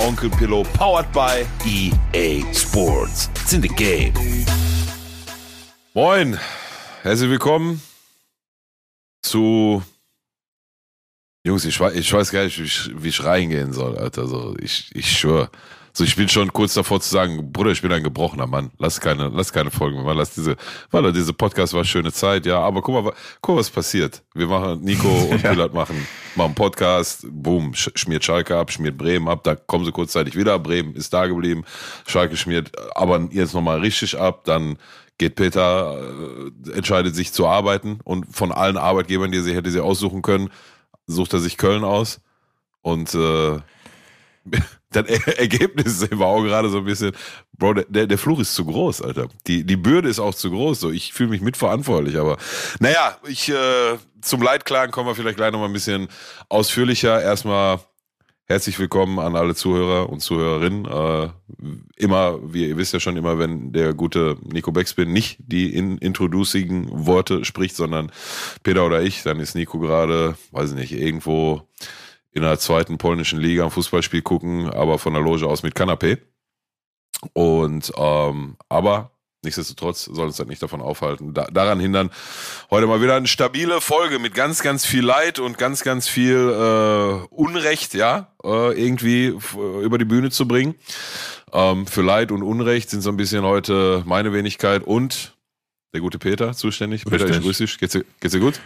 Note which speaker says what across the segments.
Speaker 1: Onkel Pillow, powered by EA Sports. It's in the game. Moin, herzlich willkommen zu. Jungs, ich, ich weiß gar nicht, wie ich, wie ich reingehen soll, Alter. So, ich, ich schwöre. So, ich bin schon kurz davor zu sagen, Bruder, ich bin ein gebrochener Mann. Lass keine, lass keine Folgen mehr. Lass diese, weil diese Podcast war schöne Zeit, ja. Aber guck mal, guck mal, was passiert. Wir machen, Nico und ja. Pilat machen, machen Podcast, boom, schmiert Schalke ab, schmiert Bremen ab, da kommen sie kurzzeitig wieder. Bremen ist da geblieben. Schalke schmiert aber jetzt nochmal richtig ab, dann geht Peter, äh, entscheidet sich zu arbeiten und von allen Arbeitgebern, die er sich hätte sie aussuchen können, sucht er sich Köln aus und äh, das Ergebnis war auch gerade so ein bisschen, Bro, der, der Fluch ist zu groß, Alter. Die, die Bürde ist auch zu groß. So, ich fühle mich mitverantwortlich, aber naja, ich äh, zum Leidklagen kommen wir vielleicht gleich nochmal ein bisschen ausführlicher. Erstmal herzlich willkommen an alle Zuhörer und Zuhörerinnen. Äh, immer, wie ihr wisst ja schon, immer wenn der gute Nico Beckspin nicht die in introducing Worte spricht, sondern Peter oder ich, dann ist Nico gerade, weiß ich nicht, irgendwo in der zweiten polnischen Liga ein Fußballspiel gucken, aber von der Loge aus mit Kanapé. Und ähm, aber nichtsdestotrotz soll uns das nicht davon aufhalten, da, daran hindern, heute mal wieder eine stabile Folge mit ganz, ganz viel Leid und ganz, ganz viel äh, Unrecht, ja, äh, irgendwie über die Bühne zu bringen. Ähm, für Leid und Unrecht sind so ein bisschen heute meine Wenigkeit und der gute Peter zuständig. Richtig. Peter, ich grüße dich. Geht's, geht's dir gut?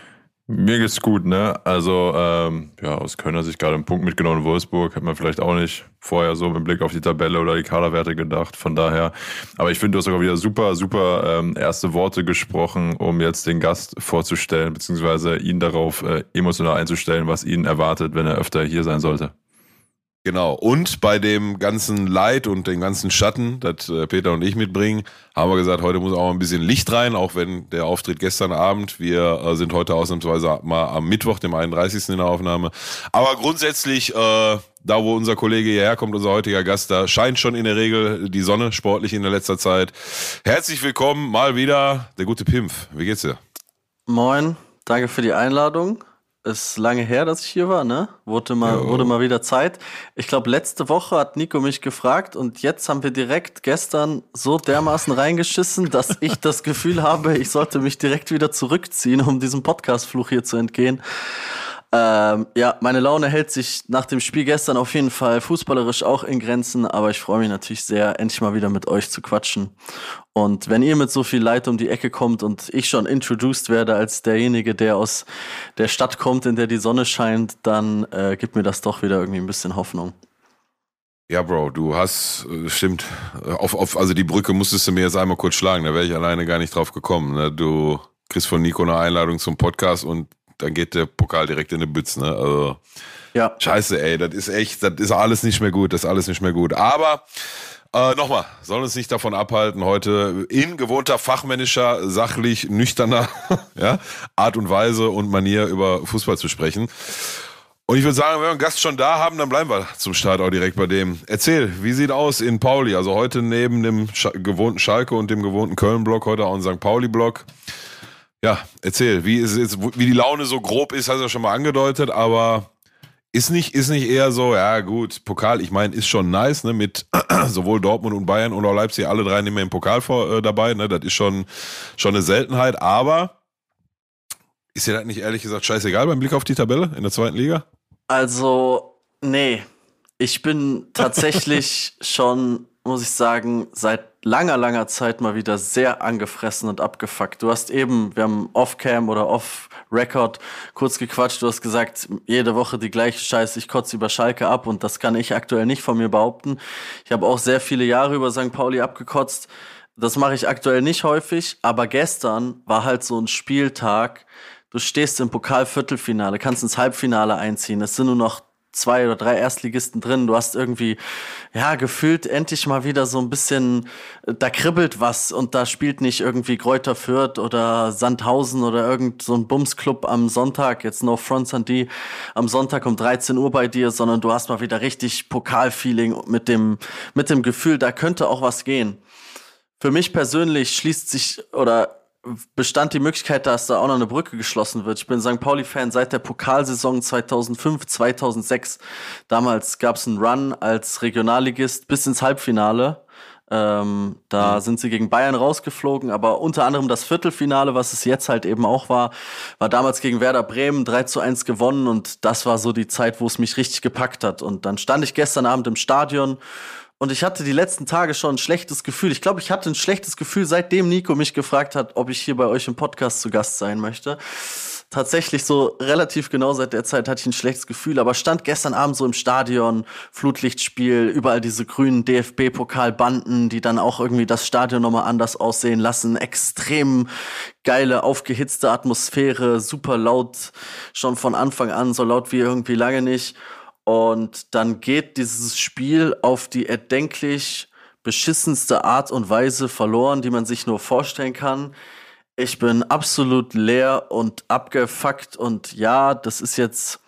Speaker 2: Mir geht's gut, ne? Also, ähm, ja, aus Kölner Sicht gerade einen Punkt mitgenommen in Wolfsburg, hat man vielleicht auch nicht vorher so mit Blick auf die Tabelle oder die Kaderwerte gedacht. Von daher, aber ich finde, du hast sogar wieder super, super ähm, erste Worte gesprochen, um jetzt den Gast vorzustellen, beziehungsweise ihn darauf äh, emotional einzustellen, was ihn erwartet, wenn er öfter hier sein sollte.
Speaker 1: Genau. Und bei dem ganzen Leid und dem ganzen Schatten, das äh, Peter und ich mitbringen, haben wir gesagt, heute muss auch ein bisschen Licht rein, auch wenn der Auftritt gestern Abend, wir äh, sind heute ausnahmsweise mal am Mittwoch, dem 31. in der Aufnahme. Aber grundsätzlich, äh, da wo unser Kollege hierher kommt, unser heutiger Gast, da scheint schon in der Regel die Sonne sportlich in der letzter Zeit. Herzlich willkommen, mal wieder, der gute Pimpf. Wie geht's dir?
Speaker 3: Moin, danke für die Einladung ist lange her, dass ich hier war, ne? Wurde mal, ja. wurde mal wieder Zeit. Ich glaube, letzte Woche hat Nico mich gefragt und jetzt haben wir direkt gestern so dermaßen reingeschissen, dass ich das Gefühl habe, ich sollte mich direkt wieder zurückziehen, um diesem Podcast-Fluch hier zu entgehen. Ähm, ja, meine Laune hält sich nach dem Spiel gestern auf jeden Fall fußballerisch auch in Grenzen, aber ich freue mich natürlich sehr, endlich mal wieder mit euch zu quatschen. Und wenn ihr mit so viel Leid um die Ecke kommt und ich schon introduced werde als derjenige, der aus der Stadt kommt, in der die Sonne scheint, dann äh, gibt mir das doch wieder irgendwie ein bisschen Hoffnung.
Speaker 1: Ja, Bro, du hast, äh, stimmt, auf, auf, also die Brücke musstest du mir jetzt einmal kurz schlagen, da wäre ich alleine gar nicht drauf gekommen. Ne? Du kriegst von Nico eine Einladung zum Podcast und dann geht der Pokal direkt in den Bütz, ne? Also, ja. Scheiße, ey, das ist echt, das ist alles nicht mehr gut, das ist alles nicht mehr gut. Aber äh, nochmal, soll uns nicht davon abhalten, heute in gewohnter fachmännischer, sachlich, nüchterner ja, Art und Weise und Manier über Fußball zu sprechen. Und ich würde sagen, wenn wir einen Gast schon da haben, dann bleiben wir zum Start auch direkt bei dem. Erzähl, wie sieht aus in Pauli? Also heute neben dem Sch gewohnten Schalke und dem gewohnten Köln-Block, heute auch ein St. Pauli-Block. Ja, erzähl, wie, ist jetzt, wie die Laune so grob ist, hast du ja schon mal angedeutet, aber ist nicht, ist nicht eher so, ja gut, Pokal, ich meine, ist schon nice, ne, mit sowohl Dortmund und Bayern und auch Leipzig, alle drei nicht mehr im Pokal vor, äh, dabei, ne, das ist schon, schon eine Seltenheit, aber ist dir das nicht ehrlich gesagt scheißegal beim Blick auf die Tabelle in der zweiten Liga?
Speaker 3: Also, nee, ich bin tatsächlich schon, muss ich sagen, seit langer, langer Zeit mal wieder sehr angefressen und abgefuckt. Du hast eben, wir haben off-cam oder off-record kurz gequatscht, du hast gesagt, jede Woche die gleiche Scheiße, ich kotze über Schalke ab und das kann ich aktuell nicht von mir behaupten. Ich habe auch sehr viele Jahre über St. Pauli abgekotzt. Das mache ich aktuell nicht häufig, aber gestern war halt so ein Spieltag. Du stehst im Pokalviertelfinale, kannst ins Halbfinale einziehen. Es sind nur noch zwei oder drei Erstligisten drin. Du hast irgendwie, ja, gefühlt endlich mal wieder so ein bisschen, da kribbelt was und da spielt nicht irgendwie Kräuter Fürth oder Sandhausen oder irgend so ein Bumsclub am Sonntag, jetzt No Fronts an die, am Sonntag um 13 Uhr bei dir, sondern du hast mal wieder richtig Pokalfeeling mit dem, mit dem Gefühl, da könnte auch was gehen. Für mich persönlich schließt sich oder bestand die Möglichkeit, dass da auch noch eine Brücke geschlossen wird. Ich bin St. Pauli-Fan seit der Pokalsaison 2005, 2006. Damals gab es einen Run als Regionalligist bis ins Halbfinale. Ähm, da mhm. sind sie gegen Bayern rausgeflogen, aber unter anderem das Viertelfinale, was es jetzt halt eben auch war, war damals gegen Werder Bremen 3 zu 1 gewonnen und das war so die Zeit, wo es mich richtig gepackt hat. Und dann stand ich gestern Abend im Stadion und ich hatte die letzten Tage schon ein schlechtes Gefühl. Ich glaube, ich hatte ein schlechtes Gefühl, seitdem Nico mich gefragt hat, ob ich hier bei euch im Podcast zu Gast sein möchte. Tatsächlich so relativ genau seit der Zeit hatte ich ein schlechtes Gefühl, aber stand gestern Abend so im Stadion, Flutlichtspiel, überall diese grünen DFB-Pokalbanden, die dann auch irgendwie das Stadion nochmal anders aussehen lassen. Extrem geile, aufgehitzte Atmosphäre, super laut, schon von Anfang an, so laut wie irgendwie lange nicht. Und dann geht dieses Spiel auf die erdenklich beschissenste Art und Weise verloren, die man sich nur vorstellen kann. Ich bin absolut leer und abgefuckt und ja, das ist jetzt,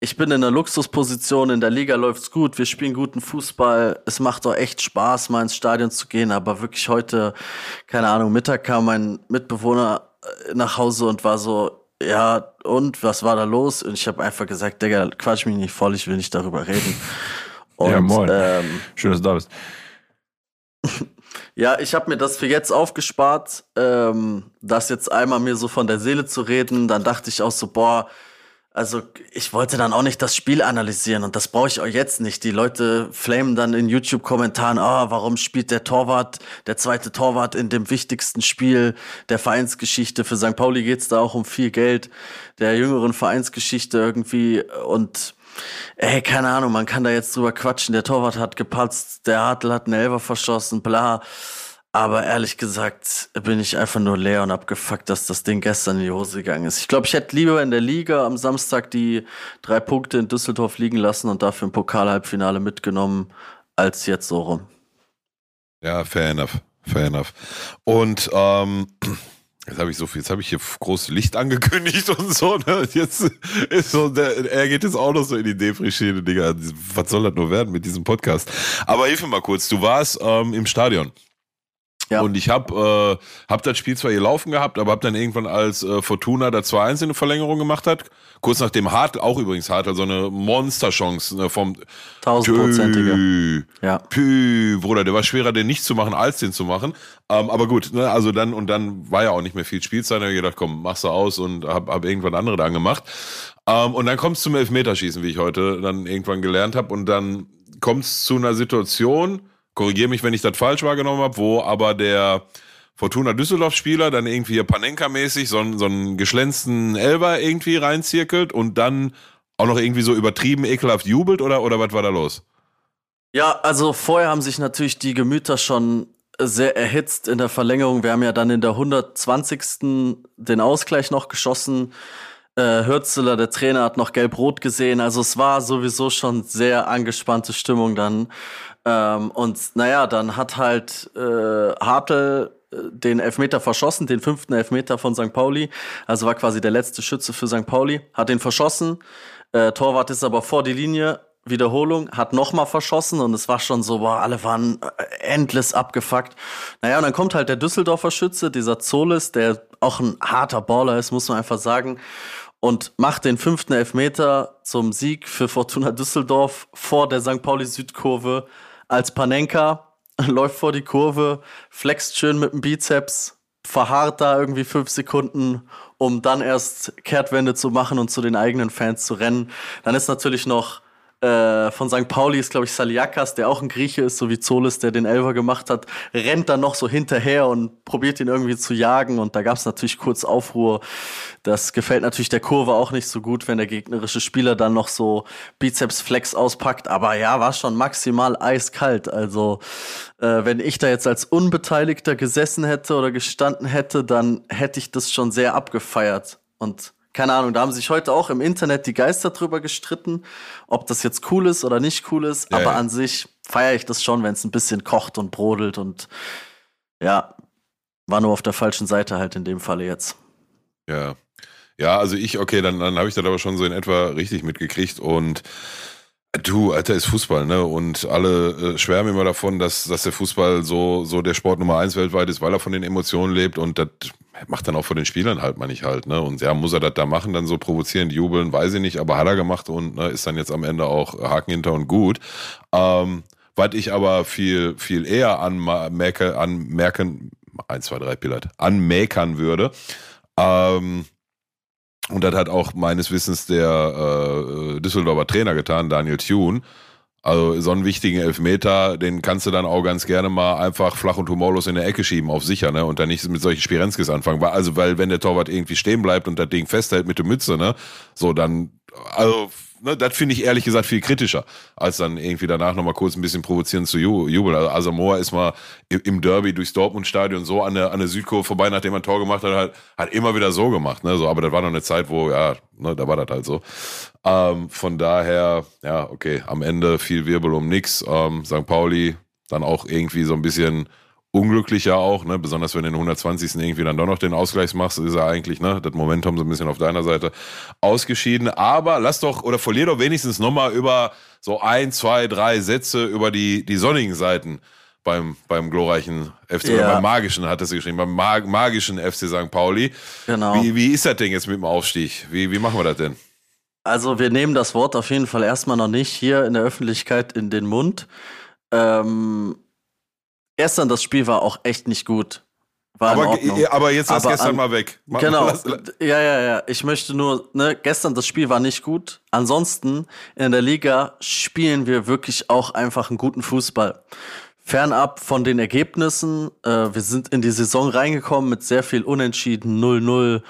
Speaker 3: ich bin in einer Luxusposition, in der Liga läuft's gut, wir spielen guten Fußball, es macht doch echt Spaß, mal ins Stadion zu gehen, aber wirklich heute, keine Ahnung, Mittag kam mein Mitbewohner äh, nach Hause und war so, ja, und was war da los? Und ich habe einfach gesagt, Digga, quatsch mich nicht voll, ich will nicht darüber reden.
Speaker 2: Und, ja, moin. Ähm, Schön, dass du da bist.
Speaker 3: ja, ich habe mir das für jetzt aufgespart, ähm, das jetzt einmal mir so von der Seele zu reden. Dann dachte ich auch so, boah, also ich wollte dann auch nicht das Spiel analysieren und das brauche ich auch jetzt nicht. Die Leute flamen dann in YouTube-Kommentaren, ah, oh, warum spielt der Torwart, der zweite Torwart in dem wichtigsten Spiel der Vereinsgeschichte? Für St. Pauli geht's da auch um viel Geld, der jüngeren Vereinsgeschichte irgendwie und ey, keine Ahnung, man kann da jetzt drüber quatschen, der Torwart hat gepatzt, der Hartl hat einen Elfer verschossen, bla. Aber ehrlich gesagt bin ich einfach nur leer und abgefuckt, dass das Ding gestern in die Hose gegangen ist. Ich glaube, ich hätte lieber in der Liga am Samstag die drei Punkte in Düsseldorf liegen lassen und dafür ein Pokalhalbfinale mitgenommen, als jetzt so rum.
Speaker 1: Ja, fair enough. Fair enough. Und ähm, Jetzt habe ich so viel, jetzt habe ich hier großes Licht angekündigt und so, ne? Jetzt ist so, der, er geht jetzt auch noch so in die Depri-Schiene, Digga. Was soll das nur werden mit diesem Podcast? Aber hilf mir mal kurz, du warst ähm, im Stadion. Ja. Und ich habe äh, hab das Spiel zwar hier laufen gehabt, aber habe dann irgendwann als äh, Fortuna da 2-1 in eine Verlängerung gemacht hat, kurz nachdem Hart, auch übrigens Hart, also eine Monsterchance ne, vom
Speaker 3: Tausendprozentige.
Speaker 1: Ja. Pü, Bruder, der war schwerer, den nicht zu machen, als den zu machen. Ähm, aber gut, ne, also dann, und dann war ja auch nicht mehr viel Spielzeit, da habe ich gedacht, komm, machst du aus und hab, hab irgendwann andere dann gemacht. Ähm, und dann kommst zum Elfmeterschießen, wie ich heute dann irgendwann gelernt habe, und dann kommst zu einer Situation, korrigiere mich, wenn ich das falsch wahrgenommen habe, wo aber der Fortuna Düsseldorf-Spieler dann irgendwie Panenka-mäßig so, so einen geschlänzten Elber irgendwie reinzirkelt und dann auch noch irgendwie so übertrieben ekelhaft jubelt oder, oder was war da los?
Speaker 3: Ja, also vorher haben sich natürlich die Gemüter schon sehr erhitzt in der Verlängerung. Wir haben ja dann in der 120. den Ausgleich noch geschossen. Äh, Hürzeler, der Trainer, hat noch gelb-rot gesehen. Also es war sowieso schon sehr angespannte Stimmung dann. Ähm, und naja, dann hat halt äh, Hartl äh, den Elfmeter verschossen, den fünften Elfmeter von St. Pauli. Also war quasi der letzte Schütze für St. Pauli. Hat den verschossen. Äh, Torwart ist aber vor die Linie. Wiederholung, hat nochmal verschossen und es war schon so, boah, alle waren äh, endless abgefuckt. Naja, und dann kommt halt der Düsseldorfer Schütze, dieser Zolis, der auch ein harter Baller ist, muss man einfach sagen und macht den fünften Elfmeter zum Sieg für Fortuna Düsseldorf vor der St. Pauli Südkurve als Panenka, läuft vor die Kurve, flext schön mit dem Bizeps, verharrt da irgendwie fünf Sekunden, um dann erst Kehrtwende zu machen und zu den eigenen Fans zu rennen. Dann ist natürlich noch äh, von St. Pauli ist, glaube ich, Saliakas, der auch ein Grieche ist, so wie Zolis, der den Elver gemacht hat, rennt dann noch so hinterher und probiert ihn irgendwie zu jagen. Und da gab es natürlich kurz Aufruhr. Das gefällt natürlich der Kurve auch nicht so gut, wenn der gegnerische Spieler dann noch so Bizeps-Flex auspackt. Aber ja, war schon maximal eiskalt. Also, äh, wenn ich da jetzt als Unbeteiligter gesessen hätte oder gestanden hätte, dann hätte ich das schon sehr abgefeiert. Und keine Ahnung, da haben sich heute auch im Internet die Geister drüber gestritten, ob das jetzt cool ist oder nicht cool ist. Ja, aber ja. an sich feiere ich das schon, wenn es ein bisschen kocht und brodelt und ja, war nur auf der falschen Seite halt in dem Falle jetzt.
Speaker 1: Ja. Ja, also ich, okay, dann, dann habe ich das aber schon so in etwa richtig mitgekriegt und Du, Alter, ist Fußball, ne? Und alle äh, schwärmen immer davon, dass, dass der Fußball so, so der Sport Nummer eins weltweit ist, weil er von den Emotionen lebt und das macht dann auch von den Spielern halt, meine ich halt, ne? Und ja, muss er das da machen, dann so provozierend jubeln, weiß ich nicht, aber hat er gemacht und ne, ist dann jetzt am Ende auch Haken hinter und gut. Ähm, was ich aber viel, viel eher anmerke, anmerken, eins, zwei, drei Pillard, anmäkern würde, ähm, und das hat auch meines Wissens der äh, Düsseldorfer Trainer getan, Daniel Thune. Also so einen wichtigen Elfmeter, den kannst du dann auch ganz gerne mal einfach flach und humorlos in der Ecke schieben, auf sicher, ne? Und dann nicht mit solchen Spirenzkes anfangen. Also, weil wenn der Torwart irgendwie stehen bleibt und das Ding festhält mit der Mütze, ne? So, dann, also ne, das finde ich ehrlich gesagt viel kritischer, als dann irgendwie danach nochmal kurz ein bisschen provozieren zu jubeln. Also Asamoah ist mal im Derby durchs Dortmund-Stadion so an der, an der Südkurve vorbei, nachdem er ein Tor gemacht hat, hat, hat immer wieder so gemacht. Ne? So, aber das war noch eine Zeit, wo, ja, ne, da war das halt so. Ähm, von daher, ja, okay, am Ende viel Wirbel um nix. Ähm, St. Pauli dann auch irgendwie so ein bisschen unglücklicher auch, ne? besonders wenn du in den 120. irgendwie dann doch noch den Ausgleich machst, ist er eigentlich, ne, das Momentum so ein bisschen auf deiner Seite ausgeschieden. Aber lass doch oder verlier doch wenigstens nochmal über so ein, zwei, drei Sätze über die, die sonnigen Seiten beim, beim glorreichen FC, ja. oder beim magischen, hat es geschrieben, beim mag, magischen FC St. Pauli. Genau. Wie, wie ist das Ding jetzt mit dem Aufstieg? Wie, wie machen wir das denn?
Speaker 3: Also wir nehmen das Wort auf jeden Fall erstmal noch nicht hier in der Öffentlichkeit in den Mund. Ähm, gestern das Spiel war auch echt nicht gut. War
Speaker 1: aber, aber jetzt lass gestern an, mal weg.
Speaker 3: Mal, genau. Lass, ja, ja, ja. Ich möchte nur, ne, gestern das Spiel war nicht gut. Ansonsten in der Liga spielen wir wirklich auch einfach einen guten Fußball. Fernab von den Ergebnissen, äh, wir sind in die Saison reingekommen mit sehr viel Unentschieden, 0-0,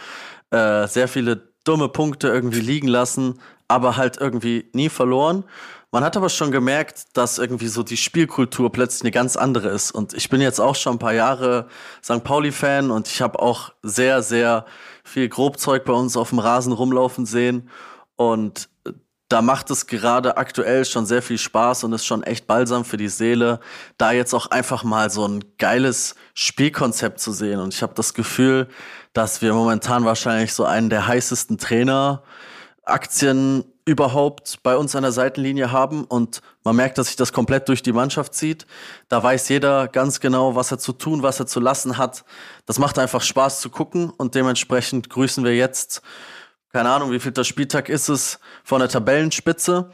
Speaker 3: äh, sehr viele dumme Punkte irgendwie liegen lassen, aber halt irgendwie nie verloren. Man hat aber schon gemerkt, dass irgendwie so die Spielkultur plötzlich eine ganz andere ist. Und ich bin jetzt auch schon ein paar Jahre St. Pauli-Fan und ich habe auch sehr, sehr viel Grobzeug bei uns auf dem Rasen rumlaufen sehen. Und da macht es gerade aktuell schon sehr viel Spaß und ist schon echt balsam für die Seele, da jetzt auch einfach mal so ein geiles Spielkonzept zu sehen. Und ich habe das Gefühl, dass wir momentan wahrscheinlich so einen der heißesten Trainer Aktien überhaupt bei uns an der Seitenlinie haben und man merkt, dass sich das komplett durch die Mannschaft zieht. Da weiß jeder ganz genau, was er zu tun, was er zu lassen hat. Das macht einfach Spaß zu gucken und dementsprechend grüßen wir jetzt, keine Ahnung, wie viel der Spieltag ist es, von der Tabellenspitze.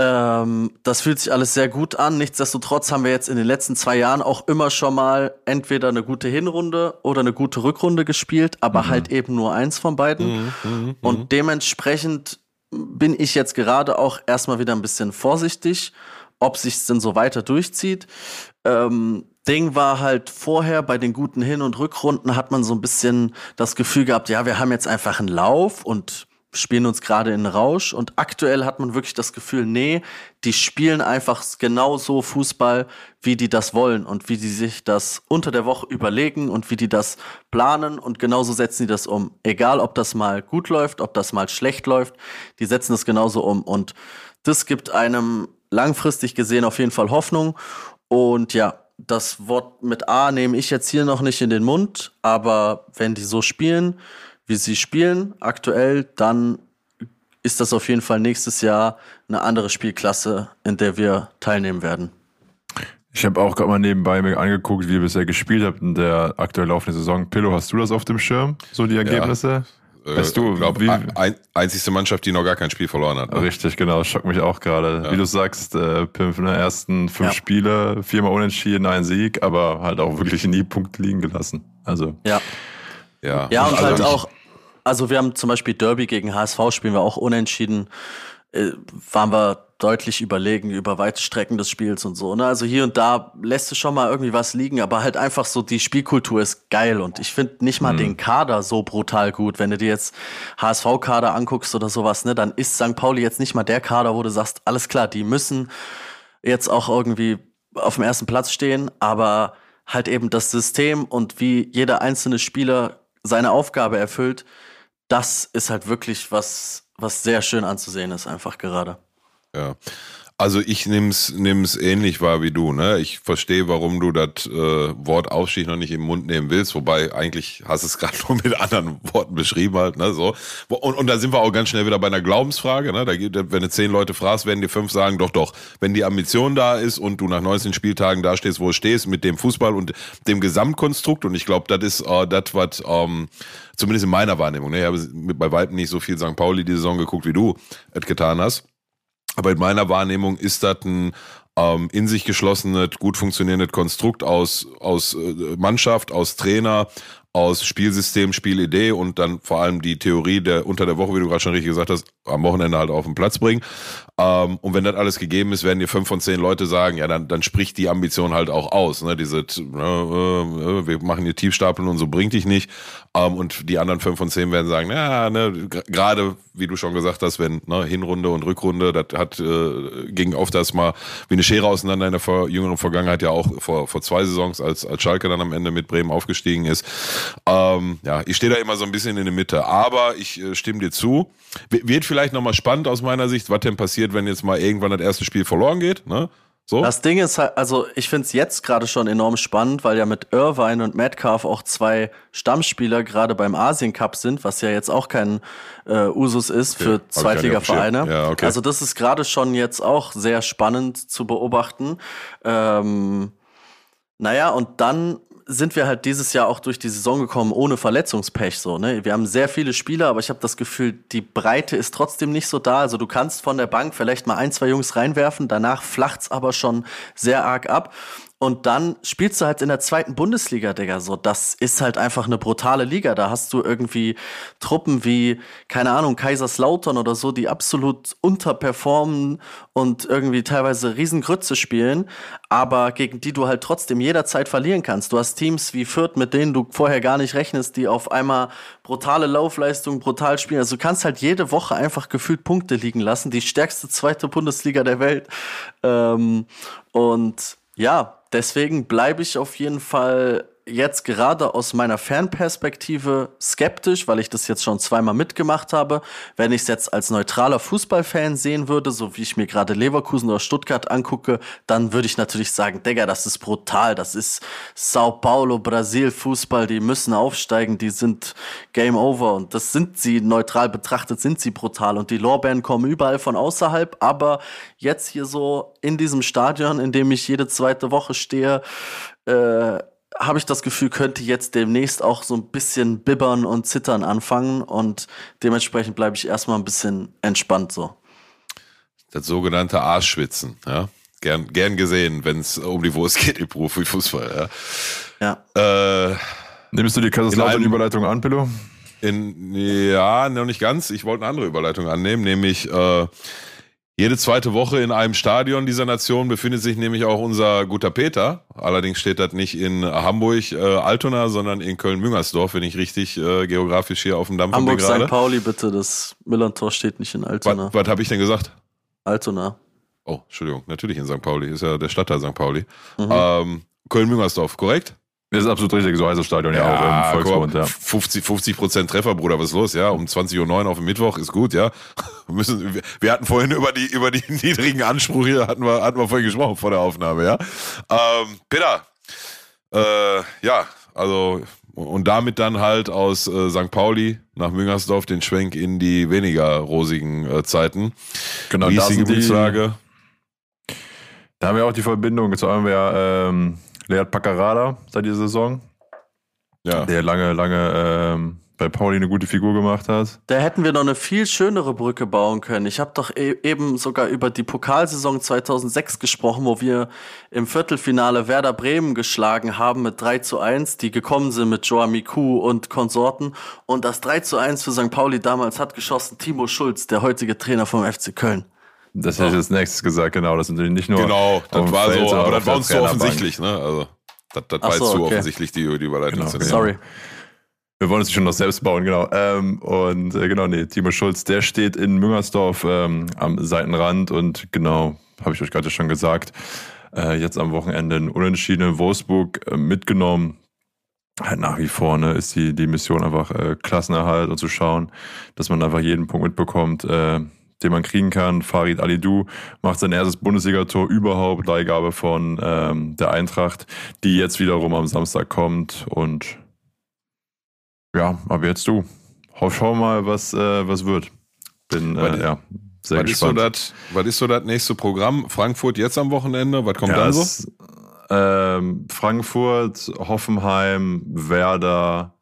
Speaker 3: Ähm, das fühlt sich alles sehr gut an. Nichtsdestotrotz haben wir jetzt in den letzten zwei Jahren auch immer schon mal entweder eine gute Hinrunde oder eine gute Rückrunde gespielt, aber mhm. halt eben nur eins von beiden. Mhm, mh, mh. Und dementsprechend bin ich jetzt gerade auch erstmal wieder ein bisschen vorsichtig, ob sich's denn so weiter durchzieht. Ähm, Ding war halt vorher bei den guten Hin- und Rückrunden hat man so ein bisschen das Gefühl gehabt, ja, wir haben jetzt einfach einen Lauf und spielen uns gerade in Rausch und aktuell hat man wirklich das Gefühl, nee, die spielen einfach genauso Fußball, wie die das wollen und wie die sich das unter der Woche überlegen und wie die das planen und genauso setzen die das um. Egal, ob das mal gut läuft, ob das mal schlecht läuft, die setzen das genauso um und das gibt einem langfristig gesehen auf jeden Fall Hoffnung und ja, das Wort mit A nehme ich jetzt hier noch nicht in den Mund, aber wenn die so spielen, wie sie spielen aktuell, dann ist das auf jeden Fall nächstes Jahr eine andere Spielklasse, in der wir teilnehmen werden.
Speaker 2: Ich habe auch gerade mal nebenbei mir angeguckt, wie ihr bisher gespielt habt in der aktuell laufenden Saison. Pillow, hast du das auf dem Schirm? So die Ergebnisse?
Speaker 1: Ja. Weißt du, ich glaube, ein, einzigste Mannschaft, die noch gar kein Spiel verloren hat.
Speaker 2: Ne? Richtig, genau. Schockt mich auch gerade. Ja. Wie du sagst, äh, Pimp in den ersten fünf ja. Spiele, viermal unentschieden, ein Sieg, aber halt auch wirklich nie Punkte liegen gelassen. Also.
Speaker 3: Ja. Ja, ja und also halt auch, also wir haben zum Beispiel Derby gegen HSV spielen wir auch unentschieden. Äh, waren wir deutlich überlegen über weite Strecken des Spiels und so. Ne? Also hier und da lässt du schon mal irgendwie was liegen, aber halt einfach so die Spielkultur ist geil und ich finde nicht mal mhm. den Kader so brutal gut. Wenn du dir jetzt HSV-Kader anguckst oder sowas, ne, dann ist St. Pauli jetzt nicht mal der Kader, wo du sagst, alles klar, die müssen jetzt auch irgendwie auf dem ersten Platz stehen, aber halt eben das System und wie jeder einzelne Spieler seine Aufgabe erfüllt, das ist halt wirklich was, was sehr schön anzusehen ist, einfach gerade.
Speaker 1: Ja. Also ich nimm's nimm's ähnlich wahr wie du. Ne? Ich verstehe, warum du das äh, Wort Aufstieg noch nicht im Mund nehmen willst, wobei eigentlich hast es gerade nur mit anderen Worten beschrieben halt. Ne? So und, und da sind wir auch ganz schnell wieder bei einer Glaubensfrage. Ne? Da gibt, wenn du zehn Leute fragst, werden dir fünf sagen, doch, doch. Wenn die Ambition da ist und du nach 19 Spieltagen da stehst, wo du stehst, mit dem Fußball und dem Gesamtkonstrukt und ich glaube, das ist äh, das, was ähm, zumindest in meiner Wahrnehmung. Ne? Ich habe bei weitem nicht so viel St. Pauli die Saison geguckt, wie du es getan hast. Aber in meiner Wahrnehmung ist das ein ähm, in sich geschlossenes, gut funktionierendes Konstrukt aus, aus äh, Mannschaft, aus Trainer, aus Spielsystem, Spielidee und dann vor allem die Theorie der unter der Woche, wie du gerade schon richtig gesagt hast, am Wochenende halt auf den Platz bringen. Ähm, und wenn das alles gegeben ist, werden dir fünf von zehn Leute sagen, ja, dann, dann spricht die Ambition halt auch aus. Ne? Diese, äh, äh, wir machen hier Tiefstapeln und so bringt dich nicht. Ähm, und die anderen fünf von zehn werden sagen, ja, ne, gerade wie du schon gesagt hast, wenn ne, Hinrunde und Rückrunde, das hat äh, ging oft erstmal wie eine Schere auseinander in der vor, jüngeren Vergangenheit ja auch vor, vor zwei Saisons, als, als Schalke dann am Ende mit Bremen aufgestiegen ist. Ähm, ja, ich stehe da immer so ein bisschen in der Mitte, aber ich äh, stimme dir zu. Wird vielleicht nochmal spannend aus meiner Sicht, was denn passiert, wenn jetzt mal irgendwann das erste Spiel verloren geht. Ne?
Speaker 3: So? Das Ding ist halt, also ich finde es jetzt gerade schon enorm spannend, weil ja mit Irvine und Metcalf auch zwei Stammspieler gerade beim Asien Cup sind, was ja jetzt auch kein äh, Usus ist okay. für Zweitliga-Vereine. Ja, okay. Also das ist gerade schon jetzt auch sehr spannend zu beobachten. Ähm, naja, und dann sind wir halt dieses Jahr auch durch die Saison gekommen ohne Verletzungspech so, ne? Wir haben sehr viele Spieler, aber ich habe das Gefühl, die Breite ist trotzdem nicht so da. Also du kannst von der Bank vielleicht mal ein, zwei Jungs reinwerfen, danach flacht's aber schon sehr arg ab. Und dann spielst du halt in der zweiten Bundesliga, Digga. So, das ist halt einfach eine brutale Liga. Da hast du irgendwie Truppen wie, keine Ahnung, Kaiserslautern oder so, die absolut unterperformen und irgendwie teilweise Riesengrütze spielen, aber gegen die du halt trotzdem jederzeit verlieren kannst. Du hast Teams wie Fürth, mit denen du vorher gar nicht rechnest, die auf einmal brutale Laufleistungen, brutal spielen. Also du kannst halt jede Woche einfach gefühlt Punkte liegen lassen. Die stärkste zweite Bundesliga der Welt. Ähm, und ja, deswegen bleibe ich auf jeden Fall jetzt gerade aus meiner Fernperspektive skeptisch, weil ich das jetzt schon zweimal mitgemacht habe. Wenn ich es jetzt als neutraler Fußballfan sehen würde, so wie ich mir gerade Leverkusen oder Stuttgart angucke, dann würde ich natürlich sagen, Digga, das ist brutal. Das ist Sao Paulo, Brasil, Fußball, die müssen aufsteigen, die sind Game Over. Und das sind sie, neutral betrachtet, sind sie brutal. Und die Lorbeeren kommen überall von außerhalb. Aber jetzt hier so in diesem Stadion, in dem ich jede zweite Woche stehe, äh, habe ich das Gefühl, könnte jetzt demnächst auch so ein bisschen bibbern und zittern anfangen und dementsprechend bleibe ich erstmal ein bisschen entspannt so.
Speaker 1: Das sogenannte Arschschwitzen, ja. Gern, gern gesehen, wenn es um die Wurst geht im Profifußball,
Speaker 2: ja. Ja. Äh, Nimmst du die Kaiserslautern-Überleitung an, Pillow?
Speaker 1: In, ja, noch nicht ganz. Ich wollte eine andere Überleitung annehmen, nämlich äh, jede zweite Woche in einem Stadion dieser Nation befindet sich nämlich auch unser guter Peter. Allerdings steht das nicht in Hamburg, äh, Altona, sondern in Köln-Müngersdorf, wenn ich richtig äh, geografisch hier auf dem Dampfer
Speaker 3: Hamburg, bin gerade. St. Pauli, bitte. Das Millantor steht nicht in Altona.
Speaker 1: Was, was habe ich denn gesagt?
Speaker 3: Altona.
Speaker 1: Oh, Entschuldigung. Natürlich in St. Pauli. Ist ja der Stadtteil St. Pauli. Mhm. Ähm, Köln-Müngersdorf, korrekt?
Speaker 2: Das ist absolut richtig, so heißt das Stadion ja, ja auch im Volksmund, ja.
Speaker 1: 50, 50 Prozent Treffer, Bruder, was ist los, ja? Um 20.09 Uhr auf dem Mittwoch ist gut, ja? Wir, müssen, wir hatten vorhin über die, über die niedrigen Ansprüche, hatten wir, hatten wir vorhin gesprochen vor der Aufnahme, ja? Ähm, Peter, äh, ja, also, und damit dann halt aus äh, St. Pauli nach Müngersdorf den Schwenk in die weniger rosigen äh, Zeiten.
Speaker 2: Genau, Wie ist die Gebietslage? Da haben wir auch die Verbindung, jetzt haben wir ähm, Lead Paccarada seit dieser Saison. Ja. Der lange, lange ähm, bei Pauli eine gute Figur gemacht hat.
Speaker 3: Da hätten wir noch eine viel schönere Brücke bauen können. Ich habe doch e eben sogar über die Pokalsaison 2006 gesprochen, wo wir im Viertelfinale Werder Bremen geschlagen haben mit 3 zu 1, die gekommen sind mit Joa Miku und Konsorten. Und das 3 zu 1 für St. Pauli damals hat geschossen Timo Schulz, der heutige Trainer vom FC Köln.
Speaker 2: Das hätte ich als nächstes gesagt, genau. Das sind nicht nur.
Speaker 1: Genau, das war Feld, so, aber das war uns zu offensichtlich, ne? Also, das, das war so, jetzt zu okay. offensichtlich, die, die Überleitung
Speaker 3: genau. zu nehmen. Sorry.
Speaker 2: Wir wollen uns schon noch selbst bauen, genau. Ähm, und äh, genau, nee, Timo Schulz, der steht in Müngersdorf ähm, am Seitenrand und genau, habe ich euch gerade schon gesagt, äh, jetzt am Wochenende in Unentschieden in Wolfsburg äh, mitgenommen. halt nach wie vor ne, ist die, die Mission einfach äh, Klassenerhalt und zu schauen, dass man einfach jeden Punkt mitbekommt, äh, den man kriegen kann. Farid Alidou macht sein erstes Bundesligator überhaupt, Leihgabe von ähm, der Eintracht, die jetzt wiederum am Samstag kommt. Und ja, aber jetzt du. Schau mal, was, äh, was wird. Bin äh, ja, sehr
Speaker 1: was
Speaker 2: gespannt.
Speaker 1: Ist so dat, was ist so das nächste Programm? Frankfurt jetzt am Wochenende? Was kommt
Speaker 2: ja,
Speaker 1: dann so?
Speaker 2: es, ähm, Frankfurt, Hoffenheim, Werder.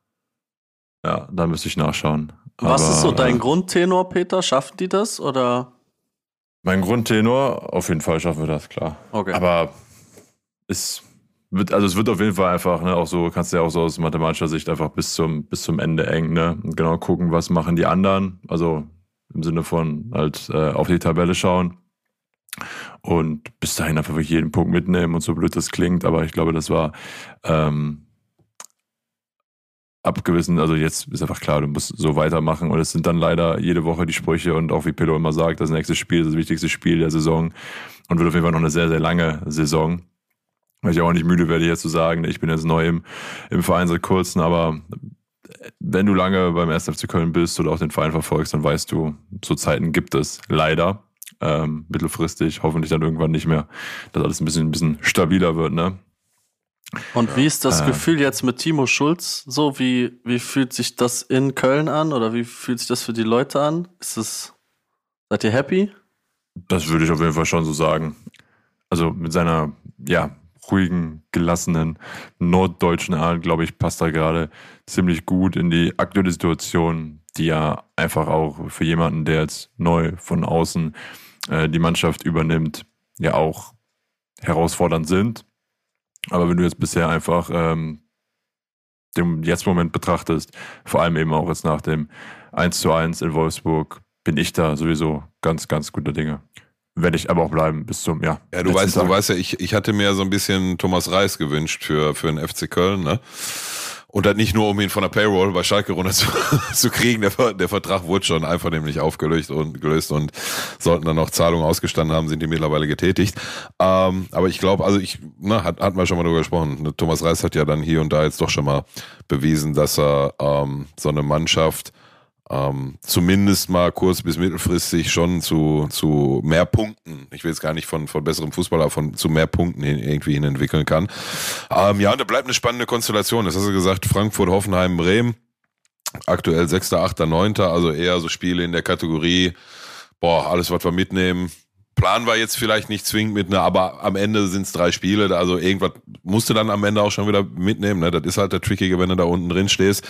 Speaker 2: Ja, da müsste ich nachschauen.
Speaker 3: Was
Speaker 2: Aber,
Speaker 3: ist so dein
Speaker 2: äh,
Speaker 3: Grundtenor, Peter? Schaffen die das oder?
Speaker 2: Mein Grundtenor, auf jeden Fall schaffen wir das, klar.
Speaker 3: Okay.
Speaker 2: Aber es wird, also es wird auf jeden Fall einfach, ne, auch so, kannst du ja auch so aus mathematischer Sicht einfach bis zum, bis zum Ende eng, ne? Und genau gucken, was machen die anderen. Also im Sinne von halt äh, auf die Tabelle schauen. Und bis dahin einfach wirklich jeden Punkt mitnehmen und so blöd das klingt, aber ich glaube, das war ähm, abgewissen, also jetzt ist einfach klar, du musst so weitermachen und es sind dann leider jede Woche die Sprüche und auch wie Pillow immer sagt, das nächste Spiel ist das wichtigste Spiel der Saison und wird auf jeden Fall noch eine sehr, sehr lange Saison. Weil ich auch nicht müde werde, hier zu sagen, ich bin jetzt neu im, im Verein seit kurzem, aber wenn du lange beim 1. FC Köln bist oder auch den Verein verfolgst, dann weißt du, so Zeiten gibt es leider. Ähm, mittelfristig, hoffentlich dann irgendwann nicht mehr, dass alles ein bisschen, ein bisschen stabiler wird, ne?
Speaker 3: Und wie ist das
Speaker 2: Äh.
Speaker 3: Gefühl jetzt mit Timo Schulz? So, wie, wie fühlt sich das in Köln an oder wie fühlt sich das für die Leute an? Ist es, seid ihr happy?
Speaker 2: Das würde ich auf jeden Fall schon so sagen. Also mit seiner, ja, ruhigen, gelassenen, norddeutschen Art, glaube ich, passt er gerade ziemlich gut in die aktuelle Situation, die ja einfach auch für jemanden, der jetzt neu von außen äh, die Mannschaft übernimmt, ja auch herausfordernd sind. Aber wenn du jetzt bisher einfach ähm, den Jetzt-Moment betrachtest, vor allem eben auch jetzt nach dem 1 zu 1 in Wolfsburg, bin ich da sowieso ganz, ganz guter Dinge. Werde ich aber auch bleiben bis zum, ja.
Speaker 1: Ja, du weißt, du
Speaker 2: Tag.
Speaker 1: weißt ja, ich, ich hatte mir so ein bisschen Thomas Reis gewünscht für, für den FC Köln, ne? Und das nicht nur, um ihn von der Payroll bei Schalke runter zu, zu kriegen. Der, der Vertrag wurde schon einfach nämlich aufgelöst und gelöst und sollten dann noch Zahlungen ausgestanden haben, sind die mittlerweile getätigt. Ähm, aber ich glaube, also ich, na, hat, hatten wir schon mal drüber gesprochen. Ne, Thomas Reis hat ja dann hier und da jetzt doch schon mal bewiesen, dass er ähm, so eine Mannschaft ähm, zumindest mal kurz bis mittelfristig schon zu, zu mehr Punkten, ich will jetzt gar nicht von, von besserem Fußball, aber von zu mehr Punkten hin, irgendwie hin entwickeln kann. Ähm, ja, und da bleibt eine spannende Konstellation. Das hast du gesagt, Frankfurt, Hoffenheim, Bremen. Aktuell 6., 8., 9., also eher so Spiele in der Kategorie, boah, alles, was wir mitnehmen. Planen wir jetzt vielleicht nicht zwingend mit, ne, aber am Ende sind es drei Spiele, also irgendwas musst du dann am Ende auch schon wieder mitnehmen. Ne? Das ist halt der Trickige, wenn du da unten drin stehst.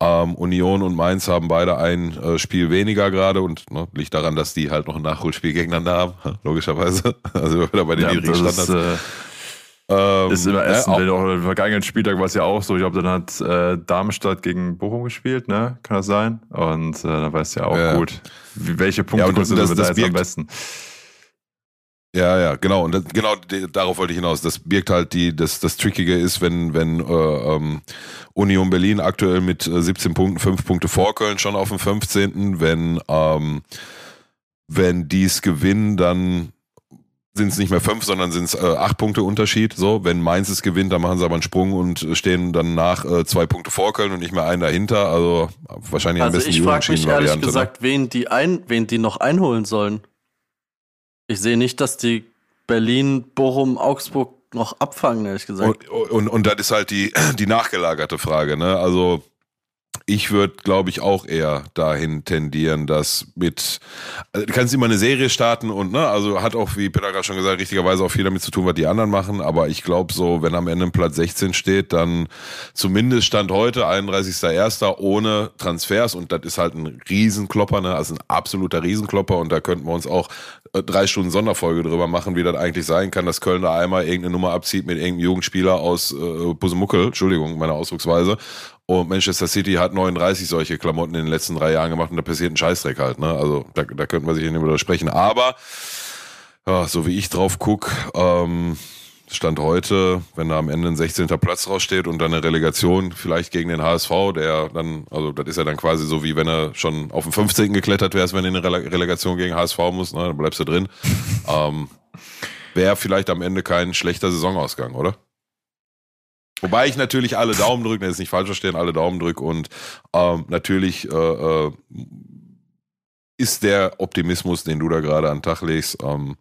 Speaker 1: Ähm, Union und Mainz haben beide ein äh, Spiel weniger gerade und ne, liegt daran, dass die halt noch ein Nachholspiel gegeneinander haben, logischerweise. Also wieder bei den
Speaker 2: Ja,
Speaker 1: niedrigen
Speaker 2: das ist,
Speaker 1: Standards.
Speaker 2: äh,
Speaker 1: Ähm,
Speaker 2: ist immer
Speaker 1: ja,
Speaker 2: Essen,
Speaker 1: auch-
Speaker 2: denn auch im vergangenen Spieltag war es ja auch so. Ich glaube, dann hat äh, Darmstadt gegen Bochum gespielt, ne? Kann das sein? Und äh, da weißt du ja auch
Speaker 1: Ja.
Speaker 2: gut, wie, welche
Speaker 1: Ja,
Speaker 2: Punkte
Speaker 1: und
Speaker 2: ja,
Speaker 1: das-
Speaker 2: da
Speaker 1: das
Speaker 2: jetzt am
Speaker 1: birgt-
Speaker 2: besten.
Speaker 1: Ja, ja, genau. Und das, genau darauf wollte ich hinaus. Das birgt halt die, das, das Trickige ist, wenn, wenn äh, ähm, Union Berlin aktuell mit äh, 17 Punkten, 5 Punkte vor Köln schon auf dem 15. Wenn, ähm, wenn dies gewinnen, dann sind es nicht mehr fünf, sondern sind es äh, acht Punkte Unterschied. So, wenn Mainz es gewinnt, dann machen sie aber einen Sprung und stehen dann nach äh, zwei Punkte vor Köln und nicht mehr einen dahinter. Also wahrscheinlich am
Speaker 3: Also
Speaker 1: besten
Speaker 3: ich
Speaker 1: die
Speaker 3: frage mich ehrlich
Speaker 1: ne?
Speaker 3: gesagt, wen die ein, wen die noch einholen sollen. Ich sehe nicht, dass die Berlin, Bochum, Augsburg noch abfangen, ehrlich gesagt.
Speaker 1: Und, und, und das ist halt die, die nachgelagerte Frage. Ne? Also ich würde, glaube ich, auch eher dahin tendieren, dass mit, also du kannst immer eine Serie starten und, ne, also hat auch, wie Peter gerade schon gesagt, richtigerweise auch viel damit zu tun, was die anderen machen, aber ich glaube so, wenn am Ende ein Platz 16 steht, dann zumindest Stand heute, 31.01. ohne Transfers und das ist halt ein Riesenklopper, ne, also ein absoluter Riesenklopper und da könnten wir uns auch äh, drei Stunden Sonderfolge drüber machen, wie das eigentlich sein kann, dass Köln da einmal irgendeine Nummer abzieht mit irgendeinem Jugendspieler aus äh, Pusemuckel, Entschuldigung, meine Ausdrucksweise, und Manchester City hat 39 solche Klamotten in den letzten drei Jahren gemacht und da passiert ein Scheißdreck halt. Ne? Also da, da könnten wir sich nicht drüber sprechen. Aber ja, so wie ich drauf guck, ähm, Stand heute, wenn da am Ende ein 16. Platz raussteht und dann eine Relegation vielleicht gegen den HSV, der dann, also das ist ja dann quasi so wie wenn er schon auf den 15. geklettert wärst, wenn du in eine Rele- Relegation gegen HSV musst, ne? dann bleibst du drin. ähm, Wäre vielleicht am Ende kein schlechter Saisonausgang, oder? Wobei ich natürlich alle Daumen drücke, jetzt nicht falsch verstehen, alle Daumen drücke und ähm, natürlich äh, äh, ist der Optimismus, den du da gerade an den Tag legst, ähm,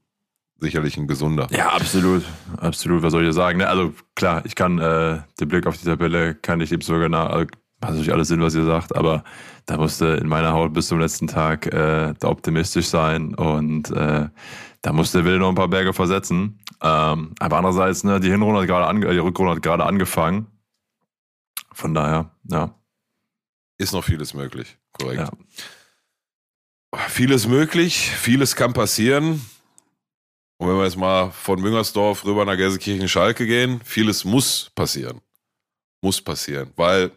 Speaker 1: sicherlich ein gesunder.
Speaker 2: Ja, absolut. Absolut. Was soll ich sagen? Ne? Also klar, ich kann äh, den Blick auf die Tabelle, kann ich dem sogar nach, also, macht natürlich alles Sinn, was ihr sagt, aber da musste in meiner Haut bis zum letzten Tag äh, optimistisch sein und äh, da musste der Wille noch ein paar Berge versetzen. Ähm, aber andererseits, ne, die Hinrunde hat gerade ange die Rückrunde hat gerade angefangen. Von daher, ja.
Speaker 1: Ist noch vieles möglich, korrekt. Ja. Vieles möglich, vieles kann passieren. Und wenn wir jetzt mal von Müngersdorf rüber nach Gelsenkirchen-Schalke gehen, vieles muss passieren. Muss passieren, weil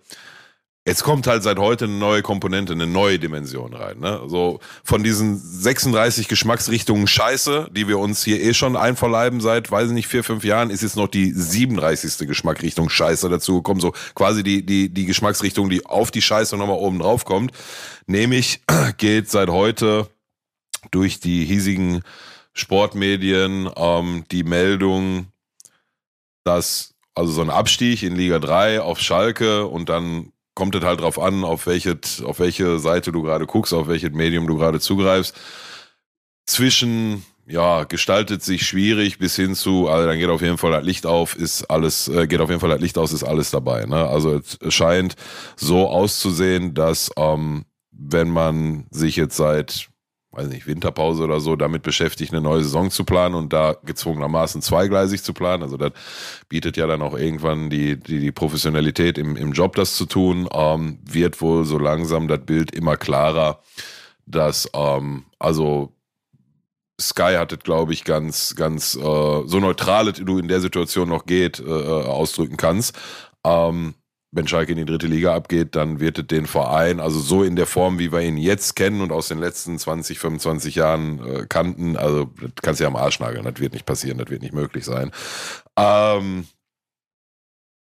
Speaker 1: Jetzt kommt halt seit heute eine neue Komponente, eine neue Dimension rein. Ne? So von diesen 36 Geschmacksrichtungen Scheiße, die wir uns hier eh schon einverleiben seit, weiß ich nicht, vier, fünf Jahren, ist jetzt noch die 37. Geschmacksrichtung Scheiße dazu gekommen. So quasi die, die, die Geschmacksrichtung, die auf die Scheiße nochmal oben drauf kommt. Nämlich geht seit heute durch die hiesigen Sportmedien ähm, die Meldung, dass also so ein Abstieg in Liga 3 auf Schalke und dann kommt es halt drauf an, auf welche, auf welche Seite du gerade guckst, auf welches Medium du gerade zugreifst. Zwischen, ja, gestaltet sich schwierig bis hin zu, also dann geht auf jeden Fall das Licht auf, ist alles, äh, geht auf jeden Fall das Licht aus, ist alles dabei. Ne? Also es scheint so auszusehen, dass ähm, wenn man sich jetzt seit weiß nicht, Winterpause oder so, damit beschäftigt, eine neue Saison zu planen und da gezwungenermaßen zweigleisig zu planen. Also das bietet ja dann auch irgendwann die, die, die Professionalität im, im Job, das zu tun. Ähm, wird wohl so langsam das Bild immer klarer, dass ähm, also Sky hat es, glaube ich, ganz, ganz äh, so neutral du in der Situation noch geht, äh, äh ausdrücken kannst. Ähm, wenn Schalke in die dritte Liga abgeht, dann wird es den Verein, also so in der Form, wie wir ihn jetzt kennen und aus den letzten 20, 25 Jahren äh, kannten, also das kannst du ja am Arsch nageln, das wird nicht passieren, das wird nicht möglich sein. Ähm,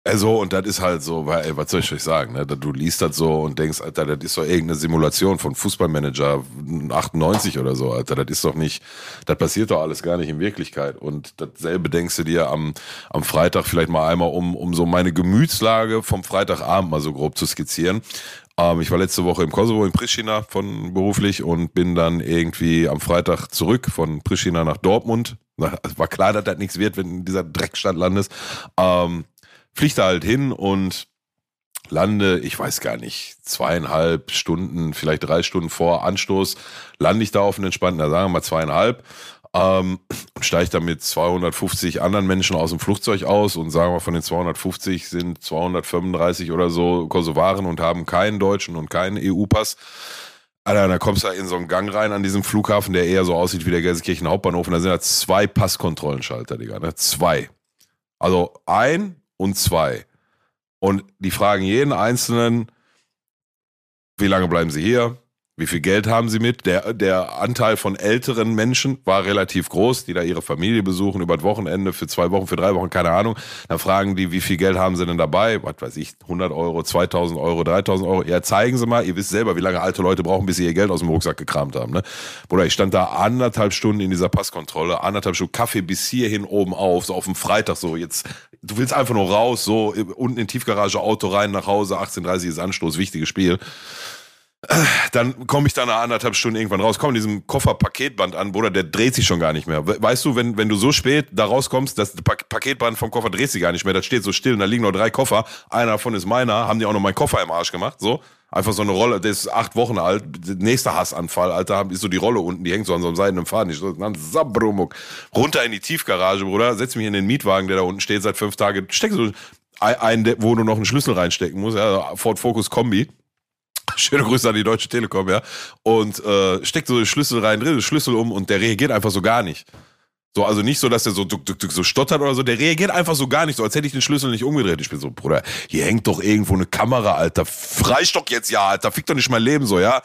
Speaker 1: also, und das ist halt so, weil, ey, was soll ich euch sagen, ne? Du liest das so und denkst, Alter, das ist doch irgendeine Simulation von Fußballmanager 98 oder so, Alter, das ist doch nicht, das passiert doch alles gar nicht in Wirklichkeit. Und dasselbe denkst du dir am, am Freitag vielleicht mal einmal, um, um so meine Gemütslage vom Freitagabend mal so grob zu skizzieren. Ähm, ich war letzte Woche im Kosovo in Pristina von beruflich und bin dann irgendwie am Freitag zurück von Pristina nach Dortmund. War klar, dass das nichts wird, wenn in dieser Dreckstadt landest. Ähm, fliege da halt hin und lande, ich weiß gar nicht, zweieinhalb Stunden, vielleicht drei Stunden vor Anstoß, lande ich da auf einen entspannten, sagen wir mal zweieinhalb, ähm, und steige da mit 250 anderen Menschen aus dem Flugzeug aus und sagen wir von den 250 sind 235 oder so Kosovaren und haben keinen deutschen und keinen EU-Pass. Alter, da kommst du da in so einen Gang rein an diesem Flughafen, der eher so aussieht wie der Gelsenkirchen Hauptbahnhof und da sind da zwei Passkontrollenschalter, Digga, ne? Zwei. Also ein und zwei. Und die fragen jeden Einzelnen, wie lange bleiben sie hier? Wie viel Geld haben sie mit? Der, der Anteil von älteren Menschen war relativ groß, die da ihre Familie besuchen über das Wochenende für zwei Wochen, für drei Wochen, keine Ahnung. Dann fragen die, wie viel Geld haben sie denn dabei? Was weiß ich, 100 Euro, 2000 Euro, 3000 Euro. Ja, zeigen Sie mal, ihr wisst selber, wie lange alte Leute brauchen, bis sie ihr Geld aus dem Rucksack gekramt haben. Ne? Bruder, ich stand da anderthalb Stunden in dieser Passkontrolle, anderthalb Stunden Kaffee bis hierhin oben auf, so auf dem Freitag so. Jetzt, du willst einfach nur raus, so unten in Tiefgarage, Auto rein, nach Hause, 18.30 ist Anstoß, wichtiges Spiel dann komme ich da nach anderthalb Stunden irgendwann raus, komme in diesem Koffer-Paketband an, Bruder, der dreht sich schon gar nicht mehr. Weißt du, wenn, wenn du so spät da rauskommst, das Paketband vom Koffer dreht sich gar nicht mehr, das steht so still und da liegen noch drei Koffer, einer davon ist meiner, haben die auch noch meinen Koffer im Arsch gemacht, so. Einfach so eine Rolle, der ist acht Wochen alt, nächster Hassanfall, Alter, ist so die Rolle unten, die hängt so an so einem seidenen Faden. Ich so, dann Sabrumuk. Runter in die Tiefgarage, Bruder, setz mich in den Mietwagen, der da unten steht seit fünf Tagen, steck so einen, wo du noch einen Schlüssel reinstecken musst, ja, Ford Focus Kombi Schöne Grüße an die Deutsche Telekom, ja. Und äh, steckt so den Schlüssel rein, dreht den Schlüssel um und der reagiert einfach so gar nicht. So, also nicht so, dass der so so stottert oder so, der reagiert einfach so gar nicht, so als hätte ich den Schlüssel nicht umgedreht. Ich bin so, Bruder, hier hängt doch irgendwo eine Kamera, Alter. Freistock jetzt, ja, Alter, fick doch nicht mein Leben so, ja.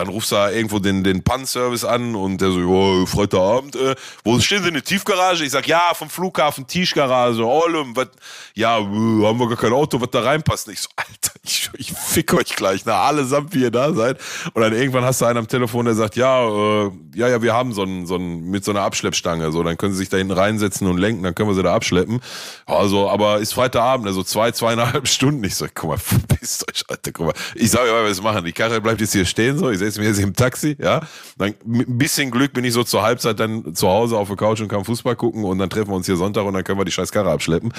Speaker 1: Dann rufst du da irgendwo den, den Pan-Service an und der so, jo, Freitagabend, äh, wo stehen sie in der Tiefgarage? Ich sag, ja, vom Flughafen, Tischgarage, Olum, was, ja, äh, haben wir gar kein Auto, was da reinpasst. Ich so, Alter, ich ich fick euch gleich, na, allesamt, wie ihr da seid. Und dann irgendwann hast du einen am Telefon, der sagt, ja, äh, ja, ja, wir haben so einen, so einen, mit so einer Abschleppstange, so, dann können sie sich da hinten reinsetzen und lenken, dann können wir sie da abschleppen. Also, aber ist Freitagabend, also zwei, zweieinhalb Stunden. Ich sag, guck mal, verpisst euch, Alter, guck mal. Ich sage, ja, was machen? Die Karre bleibt jetzt hier stehen, so, ich jetzt im Taxi, ja. Dann mit ein bisschen Glück bin ich so zur Halbzeit dann zu Hause auf der Couch und kann Fußball gucken und dann treffen wir uns hier Sonntag und dann können wir die scheiß Karre abschleppen.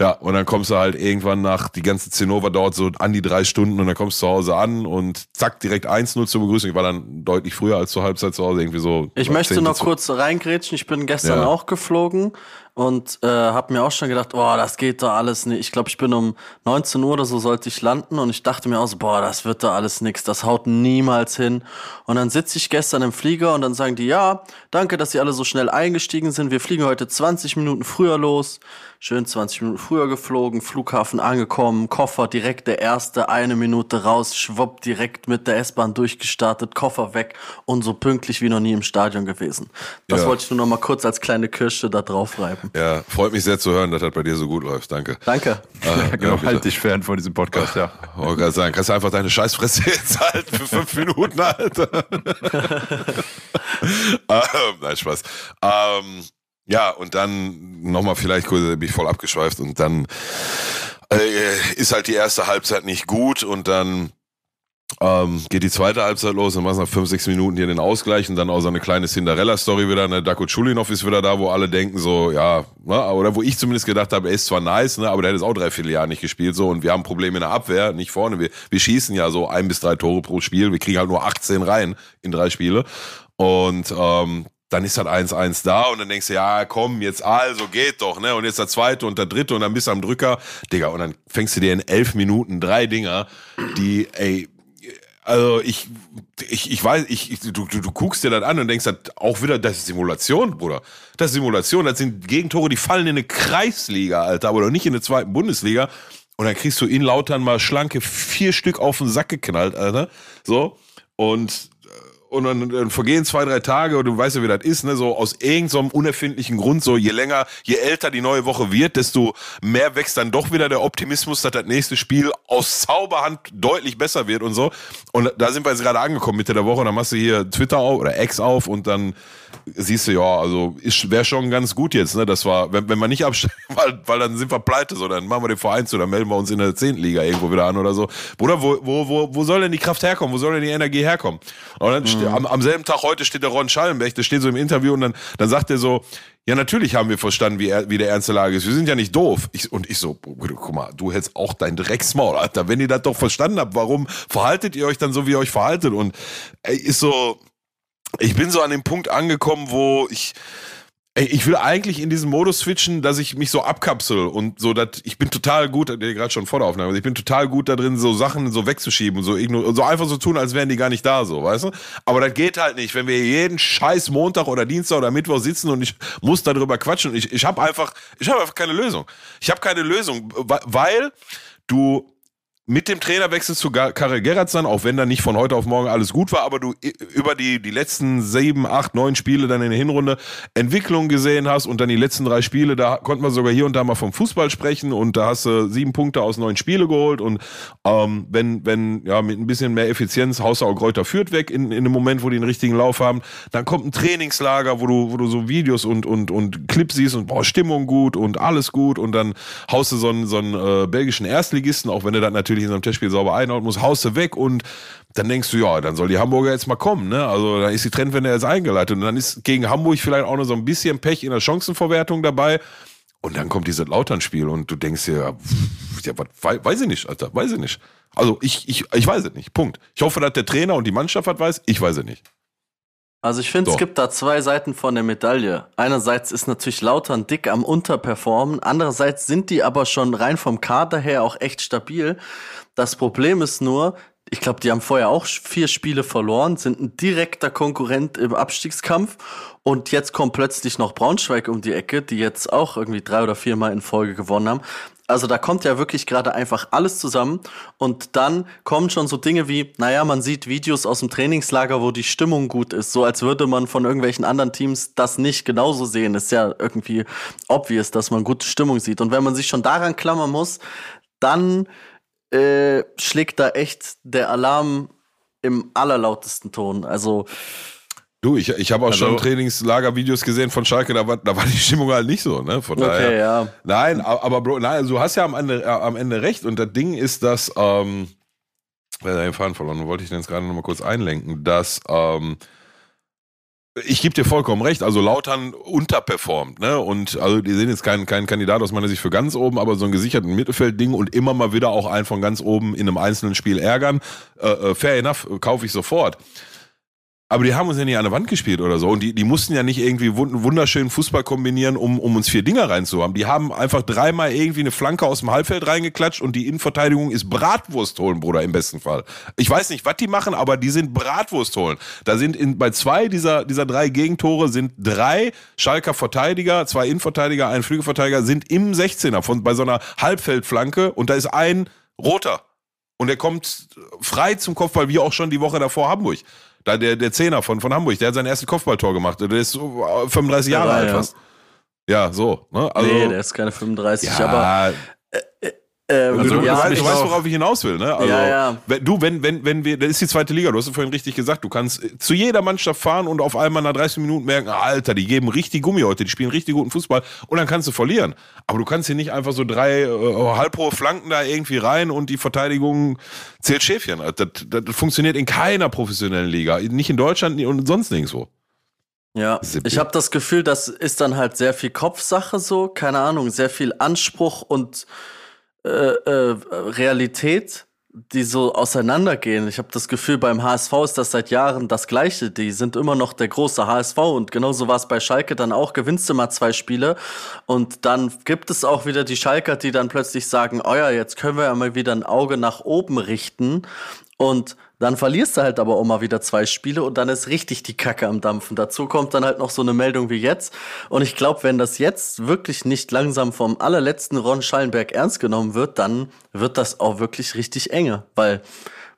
Speaker 1: Ja, und dann kommst du halt irgendwann nach, die ganze Zinnober dauert so an die drei Stunden und dann kommst du zu Hause an und zack, direkt 1-0 zur Begrüßung. Ich war dann deutlich früher als zur Halbzeit zu Hause, irgendwie so.
Speaker 3: Ich möchte noch kurz reingrätschen. Ich bin gestern ja. auch geflogen und äh, habe mir auch schon gedacht, oh, das geht da alles nicht. Ich glaube, ich bin um 19 Uhr oder so sollte ich landen und ich dachte mir auch so, boah, das wird da alles nix, das haut niemals hin. Und dann sitze ich gestern im Flieger und dann sagen die, ja, danke, dass Sie alle so schnell eingestiegen sind. Wir fliegen heute 20 Minuten früher los. Schön 20 Minuten früher geflogen, Flughafen angekommen, Koffer direkt der erste, eine Minute raus, schwupp direkt mit der S-Bahn durchgestartet, Koffer weg und so pünktlich wie noch nie im Stadion gewesen. Das ja. wollte ich nur noch mal kurz als kleine Kirsche da drauf reiben.
Speaker 1: Ja, freut mich sehr zu hören, dass das bei dir so gut läuft. Danke.
Speaker 3: Danke.
Speaker 2: Äh, genau, ja, halt dich fern von diesem Podcast, ja.
Speaker 1: Oh, gerade sagen, kannst du einfach deine Scheißfresse jetzt halten für fünf Minuten, Alter. ähm, nein, Spaß. Ähm, ja, und dann nochmal vielleicht kurz, bin ich voll abgeschweift und dann äh, ist halt die erste Halbzeit nicht gut und dann ähm, geht die zweite Halbzeit los und machst nach fünf, sechs Minuten hier den Ausgleich und dann auch so eine kleine Cinderella-Story wieder. Ne? Dako Chulinov ist wieder da, wo alle denken so, ja, ne? oder wo ich zumindest gedacht habe, er ist zwar nice, ne? aber der hat jetzt auch drei, vier Jahre nicht gespielt so und wir haben Probleme in der Abwehr, nicht vorne. Wir, wir schießen ja so ein bis drei Tore pro Spiel, wir kriegen halt nur 18 rein in drei Spiele und ähm, dann ist halt 1-1 da und dann denkst du, ja, komm, jetzt also, geht doch, ne? Und jetzt der zweite und der dritte und dann bist du am Drücker, Digga, und dann fängst du dir in elf Minuten drei Dinger, die, ey, also ich, ich, ich weiß, ich, ich du, du, du guckst dir das an und denkst halt auch wieder, das ist Simulation, Bruder. Das ist Simulation, das sind Gegentore, die fallen in eine Kreisliga, Alter, aber doch nicht in der zweiten Bundesliga. Und dann kriegst du in Lautern mal schlanke vier Stück auf den Sack geknallt, Alter. So. Und und dann, dann vergehen zwei, drei Tage und du weißt ja, wie das ist, ne? So aus irgendeinem so unerfindlichen Grund, so je länger, je älter die neue Woche wird, desto mehr wächst dann doch wieder der Optimismus, dass das nächste Spiel aus Zauberhand deutlich besser wird und so. Und da sind wir jetzt gerade angekommen Mitte der Woche, und dann machst du hier Twitter auf oder X auf und dann siehst du, ja, also wäre schon ganz gut jetzt, ne? Das war, wenn, wenn wir nicht absteigen, weil, weil dann sind wir pleite, so, dann machen wir den Verein zu, dann melden wir uns in der zehnten Liga irgendwo wieder an oder so. Bruder, wo, wo, wo, wo soll denn die Kraft herkommen? Wo soll denn die Energie herkommen? Und dann mhm. am, am selben Tag heute steht der Ron Schallenberg, der steht so im Interview und dann, dann sagt er so, ja, natürlich haben wir verstanden, wie, er, wie der ernste Lage ist. Wir sind ja nicht doof. Ich, und ich so, guck mal, du hättest auch dein Drecksmaul, Alter. Wenn ihr das doch verstanden habt, warum verhaltet ihr euch dann so, wie ihr euch verhaltet? Und ey, ist so, ich bin so an dem Punkt angekommen, wo ich ich will eigentlich in diesen Modus switchen, dass ich mich so abkapsel und so, dass ich bin total gut, gerade schon vor der Aufnahme, ich bin total gut da drin, so Sachen so wegzuschieben und so, so einfach so tun, als wären die gar nicht da, so, weißt du? Aber das geht halt nicht, wenn wir jeden scheiß Montag oder Dienstag oder Mittwoch sitzen und ich muss darüber quatschen und ich, ich habe einfach, ich habe einfach keine Lösung. Ich habe keine Lösung, weil du mit dem Trainerwechsel zu Karel Gerrardson, auch wenn da nicht von heute auf morgen alles gut war, aber du über die, die letzten sieben, acht, neun Spiele dann in der Hinrunde Entwicklung gesehen hast und dann die letzten drei Spiele, da konnte man sogar hier und da mal vom Fußball sprechen und da hast du sieben Punkte aus neun Spiele geholt und ähm, wenn, wenn, ja, mit ein bisschen mehr Effizienz auch Kräuter führt weg in, in dem Moment, wo die einen richtigen Lauf haben, dann kommt ein Trainingslager, wo du, wo du so Videos und, und, und Clips siehst und boah, Stimmung gut und alles gut und dann haust du so einen, so einen äh, belgischen Erstligisten, auch wenn du das natürlich natürlich in so einem Testspiel sauber einhaut, muss haust du weg und dann denkst du, ja, dann soll die Hamburger jetzt mal kommen, ne? Also da ist die Trendwende jetzt eingeleitet und dann ist gegen Hamburg vielleicht auch noch so ein bisschen Pech in der Chancenverwertung dabei. Und dann kommt dieses Lautern-Spiel und du denkst dir, ja, was, weiß ich nicht, Alter, weiß ich nicht. Also ich, ich, ich weiß es nicht. Punkt. Ich hoffe, dass der Trainer und die Mannschaft was weiß. Ich weiß es nicht.
Speaker 3: Also ich finde, es gibt da zwei Seiten von der Medaille. Einerseits ist natürlich Lautern dick am Unterperformen, andererseits sind die aber schon rein vom Kader her auch echt stabil. Das Problem ist nur, ich glaube, die haben vorher auch vier Spiele verloren, sind ein direkter Konkurrent im Abstiegskampf und jetzt kommt plötzlich noch Braunschweig um die Ecke, die jetzt auch irgendwie drei oder viermal in Folge gewonnen haben. Also da kommt ja wirklich gerade einfach alles zusammen und dann kommen schon so Dinge wie, naja, man sieht Videos aus dem Trainingslager, wo die Stimmung gut ist, so als würde man von irgendwelchen anderen Teams das nicht genauso sehen. Ist ja irgendwie obvious, dass man gute Stimmung sieht. Und wenn man sich schon daran klammern muss, dann äh, schlägt da echt der Alarm im allerlautesten Ton. Also
Speaker 1: Du, ich, ich habe auch
Speaker 2: Also-
Speaker 1: schon Trainingslager-Videos gesehen von Schalke, da war, da war die Stimmung halt nicht so, ne? Von
Speaker 3: Okay,
Speaker 1: daher.
Speaker 3: ja.
Speaker 1: Nein, aber Bro, nein, also du hast ja am Ende, äh, am Ende recht. Und das Ding ist, dass, ähm, äh, den Faden verloren, wo wollte ich denn jetzt gerade nochmal kurz einlenken, dass, ähm, ich gebe dir vollkommen recht, also Lautern unterperformt, ne? Und also die sind jetzt kein, kein Kandidat aus meiner Sicht für ganz oben, aber so ein gesicherten Mittelfeldding und immer mal wieder auch einen von ganz oben in einem einzelnen Spiel ärgern. Äh, äh, fair enough, äh, kaufe ich sofort. Aber die haben uns ja nicht an der Wand gespielt oder so. Und die, die mussten ja nicht irgendwie wund- wunderschönen Fußball kombinieren, um, um uns vier Dinger reinzuhaben. Die haben einfach dreimal irgendwie eine Flanke aus dem Halbfeld reingeklatscht und die Innenverteidigung ist Bratwurst holen, Bruder, im besten Fall. Ich weiß nicht, was die machen, aber die sind Bratwurst holen. Da sind in, bei zwei dieser, dieser drei Gegentore sind drei Schalker Verteidiger, zwei Innenverteidiger, ein Flügelverteidiger, sind im 16er von, bei so einer Halbfeldflanke und da ist ein roter. Und der kommt frei zum Kopfball, wie auch schon die Woche davor Hamburg. Da der, der Zehner von, von Hamburg, der hat sein erstes Kopfballtor gemacht. Der ist so, äh, 35 Jahre
Speaker 3: Ja,
Speaker 1: alt
Speaker 3: ja.
Speaker 1: fast. Ja, so. Ne? Also,
Speaker 3: nee, der ist keine 35,
Speaker 1: ja,
Speaker 3: aber ähm,
Speaker 1: also, du,
Speaker 3: ja,
Speaker 1: weißt,
Speaker 3: ich
Speaker 1: du weißt, worauf ich hinaus will, ne? Also,
Speaker 3: Ja, ja.
Speaker 1: Wenn, du, wenn, wenn, wenn wir, das ist die zweite Liga, du hast es vorhin richtig gesagt, du kannst äh, zu jeder Mannschaft fahren und auf einmal nach 30 Minuten merken, ah, Alter, die geben richtig Gummi heute, die spielen richtig guten Fußball und dann kannst du verlieren. Aber du kannst hier nicht einfach so drei äh, halbhohe Flanken da irgendwie rein und die Verteidigung zählt Schäfchen. Das, das, das funktioniert in keiner professionellen Liga, nicht in Deutschland und sonst nirgendwo.
Speaker 3: Ja, ich habe das Gefühl, das ist dann halt sehr viel Kopfsache so, keine Ahnung, sehr viel Anspruch und äh, äh, Realität, die so auseinandergehen. Ich habe das Gefühl, beim HSV ist das seit Jahren das Gleiche. Die sind immer noch der große HSV und genauso war es bei Schalke dann auch. Gewinnst du mal zwei Spiele und dann gibt es auch wieder die Schalker, die dann plötzlich sagen, oh ja, jetzt können wir ja mal wieder ein Auge nach oben richten und dann verlierst du halt aber auch mal wieder zwei Spiele und dann ist richtig die Kacke am Dampfen. Dazu kommt dann halt noch so eine Meldung wie jetzt. Und ich glaube, wenn das jetzt wirklich nicht langsam vom allerletzten Ron Schallenberg ernst genommen wird, dann wird das auch wirklich richtig enge. Weil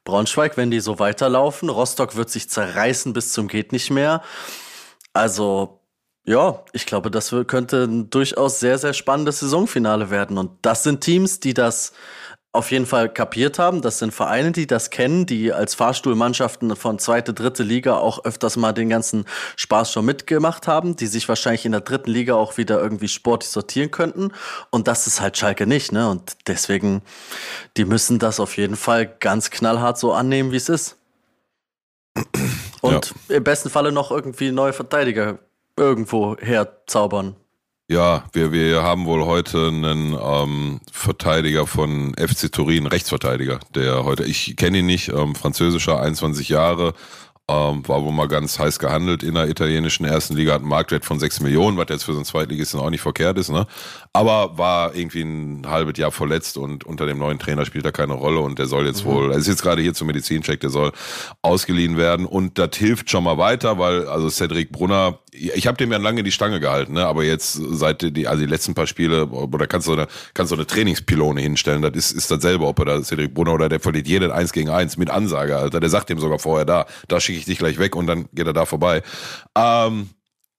Speaker 3: Braunschweig, wenn die so weiterlaufen, Rostock wird sich zerreißen bis zum geht nicht mehr. Also, ja, ich glaube, das könnte ein durchaus sehr, sehr spannendes Saisonfinale werden. Und das sind Teams, die das auf jeden Fall kapiert haben. Das sind Vereine, die das kennen, die als Fahrstuhlmannschaften von zweite, dritte Liga auch öfters mal den ganzen Spaß schon mitgemacht haben, die sich wahrscheinlich in der dritten Liga auch wieder irgendwie sportlich sortieren könnten. Und das ist halt Schalke nicht, ne? Und deswegen, die müssen das auf jeden Fall ganz knallhart so annehmen, wie es ist. Und im besten Falle noch irgendwie neue Verteidiger irgendwo herzaubern.
Speaker 1: Ja, wir, wir haben wohl heute einen ähm, Verteidiger von FC Turin, Rechtsverteidiger, der heute, ich kenne ihn nicht, ähm, französischer, 21 Jahre, ähm, war wohl mal ganz heiß gehandelt in der italienischen ersten Liga, hat einen Marktwert von 6 Millionen, was jetzt für so einen Zweitligisten auch nicht verkehrt ist, ne? Aber war irgendwie ein halbes Jahr verletzt und unter dem neuen Trainer spielt er keine Rolle und der soll jetzt wohl, er ist jetzt gerade hier zum Medizincheck, der soll ausgeliehen werden und das hilft schon mal weiter, weil also Cedric Brunner, ich habe dem ja lange die Stange gehalten, ne? aber jetzt seit die, also die letzten paar Spiele, oder kannst du eine, kannst du eine Trainingspylone hinstellen, das ist, ist dasselbe, ob er da Cedric Brunner oder der verliert jeden eins gegen eins mit Ansage, Alter, der sagt dem sogar vorher da, da schicke ich dich gleich weg und dann geht er da vorbei. Ähm,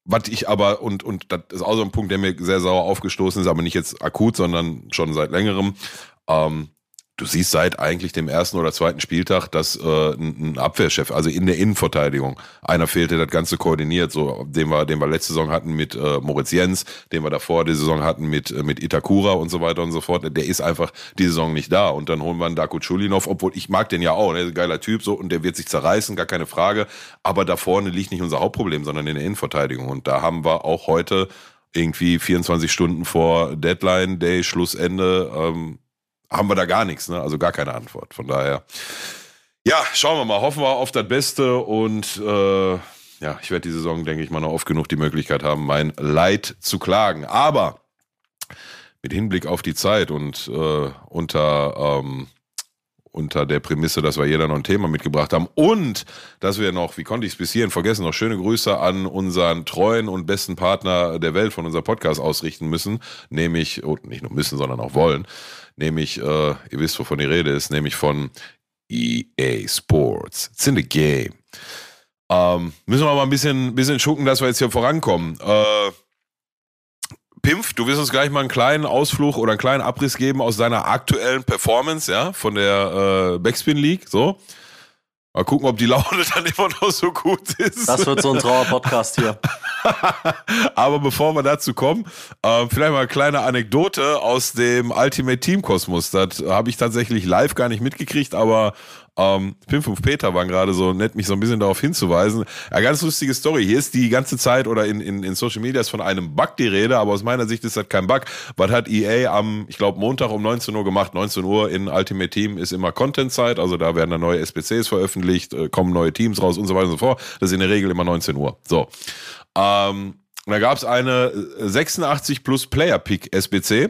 Speaker 1: was ich aber, und, und das ist auch so ein Punkt, der mir sehr sauer aufgestoßen ist, aber nicht jetzt akut, sondern schon seit längerem. Ähm, du siehst seit eigentlich dem ersten oder zweiten Spieltag, dass äh, ein, ein Abwehrchef, also in der Innenverteidigung, einer fehlte, der das Ganze koordiniert, so den wir, den wir letzte Saison hatten mit äh, Moritz Jens, den wir davor die Saison hatten mit, äh, mit Itakura und so weiter und so fort. Der ist einfach die Saison nicht da. Und dann holen wir einen Daku Chulinov, obwohl ich mag den ja auch, ne? geiler Typ so und der wird sich zerreißen, gar keine Frage. Aber da vorne liegt nicht unser Hauptproblem, sondern in der Innenverteidigung. Und da haben wir auch heute irgendwie 24 Stunden vor Deadline Day, Schlussende, ähm, haben wir da gar nichts, ne? Also gar keine Antwort. Von daher, ja, schauen wir mal, hoffen wir auf das Beste und äh, ja, ich werde die Saison, denke ich mal, noch oft genug die Möglichkeit haben, mein Leid zu klagen. Aber mit Hinblick auf die Zeit und äh, unter ähm, unter der Prämisse, dass wir jeder noch ein Thema mitgebracht haben und dass wir noch, wie konnte ich es bis hierhin vergessen, noch schöne Grüße an unseren treuen und besten Partner der Welt von unserem Podcast ausrichten müssen, nämlich, und nicht nur müssen, sondern auch wollen, nämlich, äh, ihr wisst, wovon die Rede ist, nämlich von EA Sports. It's in the game. Ähm, müssen wir mal ein bisschen, bisschen schucken, dass wir jetzt hier vorankommen. Äh, Pimpf, du wirst uns gleich mal einen kleinen Ausflug oder einen kleinen Abriss geben aus deiner aktuellen Performance, ja, von der äh, Backspin League, so. Mal gucken, ob die Laune dann immer noch so gut ist.
Speaker 3: Das wird so ein Trauer-Podcast hier.
Speaker 1: Aber bevor wir dazu kommen, äh, vielleicht mal eine kleine Anekdote aus dem Ultimate Team Kosmos. Das habe ich tatsächlich live gar nicht mitgekriegt, aber ähm, Pimp und Peter waren gerade so nett, mich so ein bisschen darauf hinzuweisen. Ja, ganz lustige Story. Hier ist die ganze Zeit oder in, in, in Social Media ist von einem Bug die Rede, aber aus meiner Sicht ist das kein Bug. Was hat EA am, ich glaube, Montag um 19 Uhr gemacht? 19 Uhr in Ultimate Team ist immer Content-Zeit, also da werden dann neue SPCs veröffentlicht, äh, kommen neue Teams raus und so weiter und so fort. Das ist in der Regel immer 19 Uhr. So. Ähm, da gab es eine 86 plus Player Pick SBC.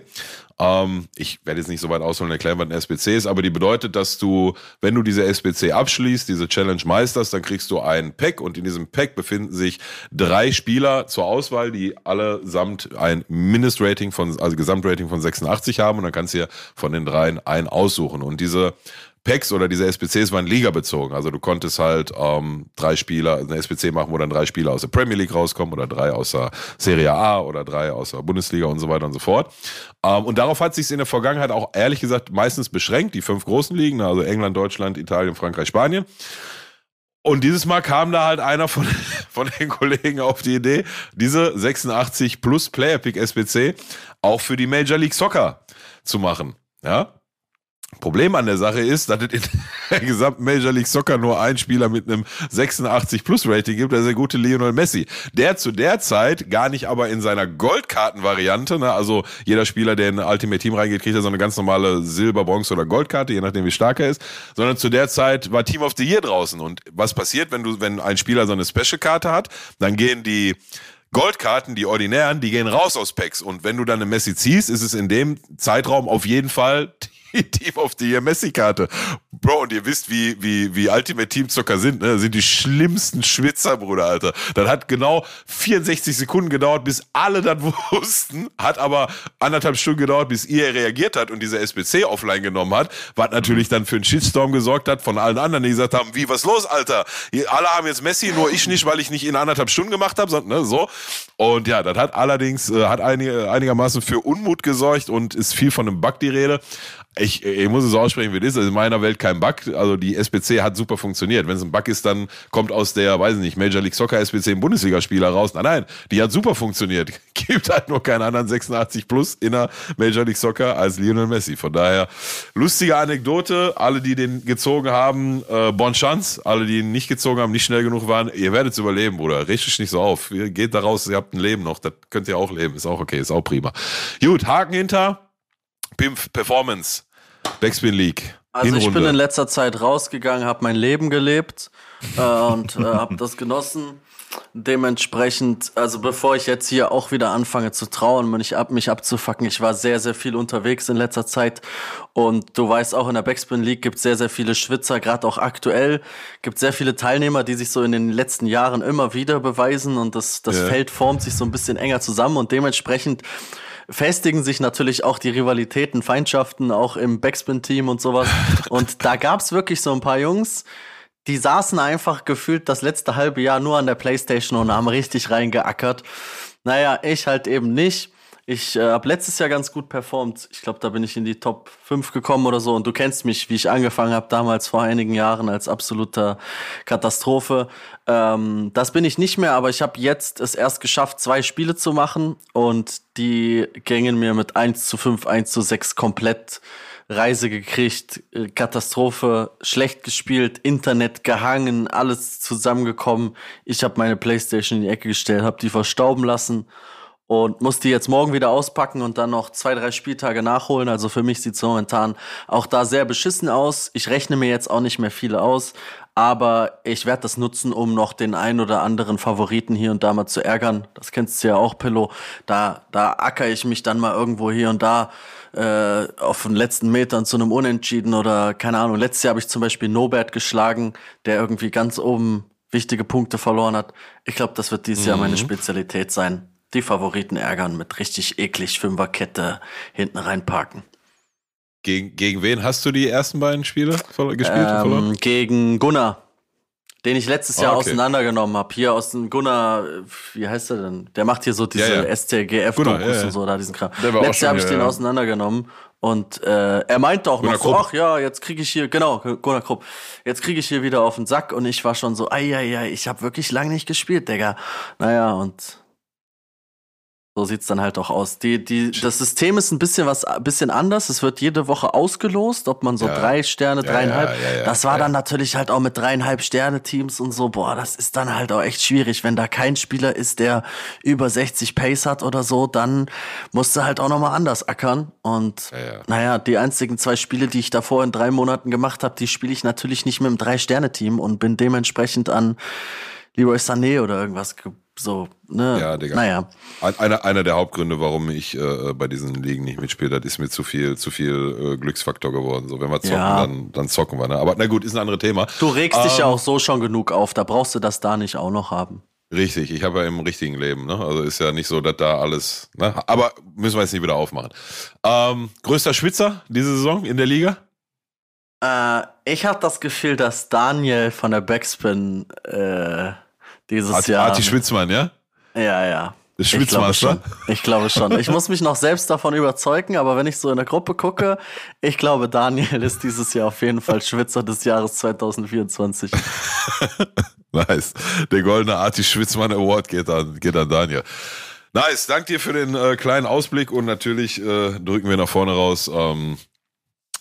Speaker 1: Ähm, ich werde jetzt nicht so weit ausholen erklären, was ein SBC ist, aber die bedeutet, dass du, wenn du diese SBC abschließt, diese Challenge meisterst, dann kriegst du ein Pack und in diesem Pack befinden sich drei Spieler zur Auswahl, die allesamt ein Mindestrating von, also Gesamtrating von 86 haben und dann kannst du hier von den dreien einen aussuchen. Und diese Packs oder diese SPCs waren ligabezogen. Also du konntest halt ähm, drei Spieler, eine SPC machen, wo dann drei Spieler aus der Premier League rauskommen oder drei aus der Serie A oder drei aus der Bundesliga und so weiter und so fort. Ähm, und darauf hat sich in der Vergangenheit auch ehrlich gesagt meistens beschränkt, die fünf großen Ligen, also England, Deutschland, Italien, Frankreich, Spanien. Und dieses Mal kam da halt einer von, von den Kollegen auf die Idee, diese 86 plus Player Pick SPC auch für die Major League Soccer zu machen. Ja, Problem an der Sache ist, dass es in der gesamten Major League Soccer nur einen Spieler mit einem 86 Plus Rating gibt, das ist der gute Lionel Messi. Der zu der Zeit gar nicht aber in seiner Goldkartenvariante, ne, also jeder Spieler, der in Ultimate Team reingeht, kriegt ja so eine ganz normale Silber, Bronze oder Goldkarte, je nachdem wie stark er ist, sondern zu der Zeit war Team of the Year draußen und was passiert, wenn du wenn ein Spieler so eine Special Karte hat, dann gehen die Goldkarten, die ordinären, die gehen raus aus Packs. Und wenn du dann eine Messi ziehst, ist es in dem Zeitraum auf jeden Fall Of the Year Messi-Karte. Bro, und ihr wisst, wie, wie, wie Ultimate Team Zucker sind, ne? Sind die schlimmsten Schwitzer, Bruder, Alter. Das hat genau 64 Sekunden gedauert, bis alle das wussten. Hat aber anderthalb Stunden gedauert, bis ihr reagiert hat und diese SBC offline genommen hat. Was natürlich dann für einen Shitstorm gesorgt hat von allen anderen, die gesagt haben, wie, was los, Alter? Alle haben jetzt Messi, nur ich nicht, weil ich nicht in anderthalb Stunden gemacht habe, sondern ne, so. Und ja, das hat allerdings, äh, hat einig, einigermaßen für Unmut gesorgt und ist viel von einem Bug die Rede ich, ich muss es so aussprechen, wie es ist. Also in meiner Welt kein Bug. Also die SBC hat super funktioniert. Wenn es ein Bug ist, dann kommt aus der, weiß ich nicht, Major League Soccer SBC ein Bundesligaspieler raus. Nein, nein, die hat super funktioniert. Gibt halt nur keinen anderen 86 plus in der Major League Soccer als Lionel Messi. Von daher, lustige Anekdote. Alle, die den gezogen haben, äh, bon chance. Alle, die ihn nicht gezogen haben, nicht schnell genug waren, ihr werdet es überleben, Bruder. Richtig nicht so auf. Geht da raus, ihr habt ein Leben noch. Das könnt ihr auch leben. Ist auch okay, ist auch prima. Gut, Haken hinter. Pimp Performance. Backspin League.
Speaker 3: Also Hinrunde. ich bin in letzter Zeit rausgegangen, habe mein Leben gelebt äh, und äh, habe das genossen. Dementsprechend, also bevor ich jetzt hier auch wieder anfange zu trauen, mich, ab, mich abzufacken, ich war sehr, sehr viel unterwegs in letzter Zeit und du weißt auch, in der Backspin League gibt es sehr, sehr viele Schwitzer, gerade auch aktuell gibt sehr viele Teilnehmer, die sich so in den letzten Jahren immer wieder beweisen und das, das yeah. Feld formt sich so ein bisschen enger zusammen und dementsprechend festigen sich natürlich auch die Rivalitäten, Feindschaften, auch im Backspin-Team und sowas. Und da gab's wirklich so ein paar Jungs, die saßen einfach gefühlt das letzte halbe Jahr nur an der Playstation und haben richtig reingeackert. Naja, ich halt eben nicht. Ich äh, habe letztes Jahr ganz gut performt. Ich glaube, da bin ich in die Top 5 gekommen oder so. Und du kennst mich, wie ich angefangen habe damals vor einigen Jahren als absoluter Katastrophe. Ähm, das bin ich nicht mehr, aber ich habe jetzt es erst geschafft, zwei Spiele zu machen. Und die gingen mir mit 1 zu 5, 1 zu 6 komplett Reise gekriegt, äh, Katastrophe, schlecht gespielt, Internet gehangen, alles zusammengekommen. Ich habe meine Playstation in die Ecke gestellt, habe die verstauben lassen und muss die jetzt morgen wieder auspacken und dann noch zwei, drei Spieltage nachholen. Also für mich sieht es momentan auch da sehr beschissen aus. Ich rechne mir jetzt auch nicht mehr viele aus, aber ich werde das nutzen, um noch den ein oder anderen Favoriten hier und da mal zu ärgern. Das kennst du ja auch, Pillow. Da, da acker ich mich dann mal irgendwo hier und da äh, auf den letzten Metern zu einem Unentschieden oder keine Ahnung. Letztes Jahr habe ich zum Beispiel Nobert geschlagen, der irgendwie ganz oben wichtige Punkte verloren hat. Ich glaube, das wird dieses mhm. Jahr meine mhm. Spezialität sein die Favoriten ärgern mit richtig eklig Fünferkette hinten reinparken.
Speaker 1: Gegen, gegen wen hast du die ersten beiden Spiele gespielt
Speaker 3: ähm, Gegen Gunnar. Den ich letztes Jahr
Speaker 1: Ah, okay.
Speaker 3: auseinandergenommen habe. Hier aus dem Gunnar, wie heißt der denn? Der macht hier so diese
Speaker 1: Ja, ja.
Speaker 3: STGF-Dokus
Speaker 1: ja,
Speaker 3: und so, da diesen Kram. Letztes Jahr habe ich den auseinandergenommen. Und äh, er meinte auch
Speaker 1: Gunnar
Speaker 3: noch so, ach ja, jetzt kriege ich hier, genau, Gunnar Krupp, jetzt kriege ich hier wieder auf den Sack. Und ich war schon so, ei, ei, ei, ich habe wirklich lange nicht gespielt, Digga. Naja, und so sieht's dann halt auch aus. Die, die, das System ist ein bisschen was, ein bisschen anders. Es wird jede Woche ausgelost, ob man so
Speaker 1: Ja.
Speaker 3: drei Sterne,
Speaker 1: Ja,
Speaker 3: dreieinhalb.
Speaker 1: ja,
Speaker 3: das war dann natürlich halt auch mit dreieinhalb Sterne Teams und so. Boah, das ist dann halt auch echt schwierig, wenn da kein Spieler ist, der über 60 Pace hat oder so. Dann musst du halt auch noch mal anders ackern. Und
Speaker 1: Ja, ja.
Speaker 3: naja, die einzigen zwei Spiele, die ich davor in drei Monaten gemacht habe, die spiele ich natürlich nicht mit einem drei Sterne Team und bin dementsprechend an Leroy Sané oder irgendwas ge- so. Ne?
Speaker 1: Ja, Digga.
Speaker 3: Naja.
Speaker 1: Ein- Einer, einer der Hauptgründe, warum ich äh, bei diesen Ligen nicht mitspiele, das ist mir zu viel, zu viel äh, Glücksfaktor geworden. So, wenn wir zocken,
Speaker 3: Ja.
Speaker 1: dann, dann zocken wir. Ne? Aber na gut, ist ein anderes Thema.
Speaker 3: Du regst dich ja
Speaker 1: Ähm,
Speaker 3: auch so schon genug auf, da brauchst du das da nicht auch noch haben.
Speaker 1: Richtig, ich habe ja im richtigen Leben, ne? Also ist ja nicht so, dass da alles, ne? Aber müssen wir jetzt nicht wieder aufmachen. Ähm, größter Schwitzer diese Saison in der Liga?
Speaker 3: Äh, ich habe das Gefühl, dass Daniel von der Backspin äh, dieses
Speaker 1: Arti,
Speaker 3: Jahr.
Speaker 1: Arti Schwitzmann, ja?
Speaker 3: ja, ja. Ich glaube
Speaker 1: Schwitzmaster?
Speaker 3: schon. Ich glaube schon. Ich muss mich noch selbst davon überzeugen, aber wenn ich so in der Gruppe gucke, ich glaube, Daniel ist dieses Jahr auf jeden Fall Schwitzer des Jahres 2024.
Speaker 1: Nice. Der goldene Arti Schwitzmann Award geht an, geht an Daniel. Nice, danke dir für den äh, kleinen Ausblick und natürlich äh, drücken wir nach vorne raus, ähm,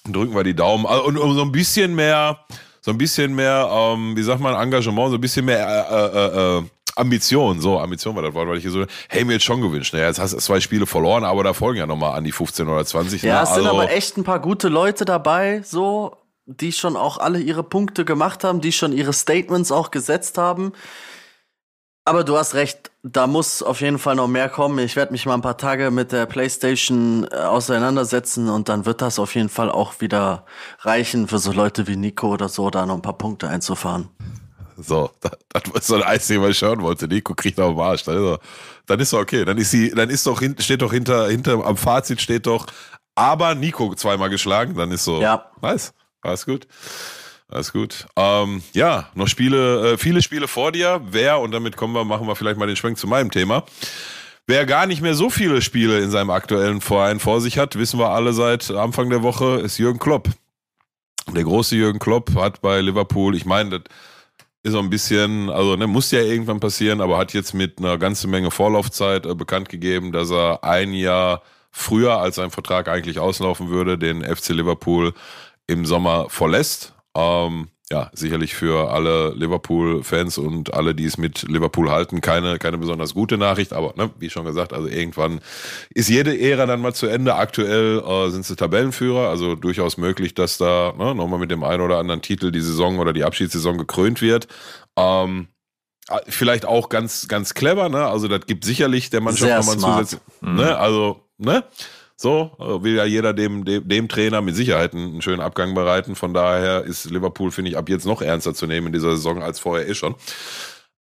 Speaker 1: drücken wir die Daumen Ah, und um so ein bisschen mehr, so ein bisschen mehr, ähm, wie sagt man, Engagement, so ein bisschen mehr äh, äh, äh, Ambition, so Ambition war das Wort, weil ich hier so, hey, mir jetzt schon gewünscht. Naja, jetzt hast du zwei Spiele verloren, aber da folgen ja nochmal an die 15 oder 20.
Speaker 3: Ja,
Speaker 1: ne?
Speaker 3: es sind
Speaker 1: Also-
Speaker 3: aber echt ein paar gute Leute dabei, so, die schon auch alle ihre Punkte gemacht haben, die schon ihre Statements auch gesetzt haben. Aber du hast recht, da muss auf jeden Fall noch mehr kommen. Ich werde mich mal ein paar Tage mit der PlayStation äh, auseinandersetzen und dann wird das auf jeden Fall auch wieder reichen für so Leute wie Nico oder so, da noch ein paar Punkte einzufahren.
Speaker 1: So, das, das war so das Einzige, was ich schauen wollte. Nico kriegt auf den Arsch. Dann ist, er, dann ist er okay. Dann ist sie, dann ist doch, steht doch hinter, hinter, am Fazit steht doch, aber Nico zweimal geschlagen. Dann ist so,
Speaker 3: Ja.
Speaker 1: nice. Alles gut. Alles gut. Ähm, ja, noch Spiele, äh, viele Spiele vor dir. Wer, und damit kommen wir, machen wir vielleicht mal den Schwenk zu meinem Thema. Wer gar nicht mehr so viele Spiele in seinem aktuellen Verein vor sich hat, wissen wir alle seit Anfang der Woche, ist Jürgen Klopp. Der große Jürgen Klopp hat bei Liverpool, ich meine, das ist so ein bisschen, also ne, muss ja irgendwann passieren, aber hat jetzt mit einer ganzen Menge Vorlaufzeit äh, bekannt gegeben, dass er ein Jahr früher, als sein Vertrag eigentlich auslaufen würde, den FC Liverpool im Sommer verlässt. Ähm, ja, sicherlich für alle Liverpool-Fans und alle, die es mit Liverpool halten, keine, keine besonders gute Nachricht, aber ne, wie schon gesagt, also irgendwann ist jede Ära dann mal zu Ende. Aktuell äh, sind sie Tabellenführer, also durchaus möglich, dass da ne, nochmal mit dem einen oder anderen Titel die Saison oder die Abschiedssaison gekrönt wird. Ähm, äh, vielleicht auch ganz, ganz clever, ne? Also das gibt sicherlich der Mannschaft
Speaker 3: Sehr
Speaker 1: nochmal zusätzlich, ne? Also, ne? So, äh, will ja jeder dem, dem, dem Trainer mit Sicherheit einen, schönen Abgang bereiten. Von daher ist Liverpool, finde ich, ab jetzt noch ernster zu nehmen in dieser Saison als vorher eh schon.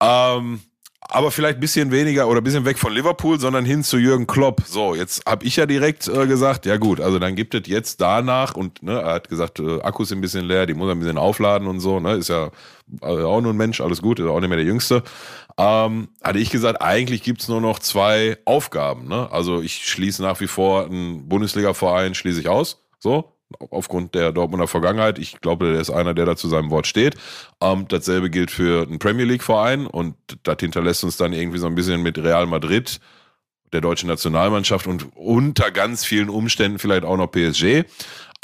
Speaker 1: Ähm, aber vielleicht ein bisschen weniger oder ein bisschen weg von Liverpool, sondern hin zu Jürgen Klopp. So, jetzt habe ich ja direkt äh, gesagt, ja gut, also dann gibt es jetzt danach und ne, er hat gesagt, äh, Akkus ein bisschen leer, die muss er ein bisschen aufladen und so, ne, ist ja äh, auch nur ein Mensch, alles gut, ist auch nicht mehr der Jüngste. Ähm, hatte ich gesagt, eigentlich gibt's nur noch zwei Aufgaben. Ne? Also ich schließe nach wie vor einen Bundesliga-Verein, schließe ich aus. So, aufgrund der Dortmunder Vergangenheit. Ich glaube, der ist einer, der da zu seinem Wort steht. Ähm, dasselbe gilt für einen Premier League-Verein und das hinterlässt uns dann irgendwie so ein bisschen mit Real Madrid, der deutschen Nationalmannschaft und unter ganz vielen Umständen vielleicht auch noch PSG.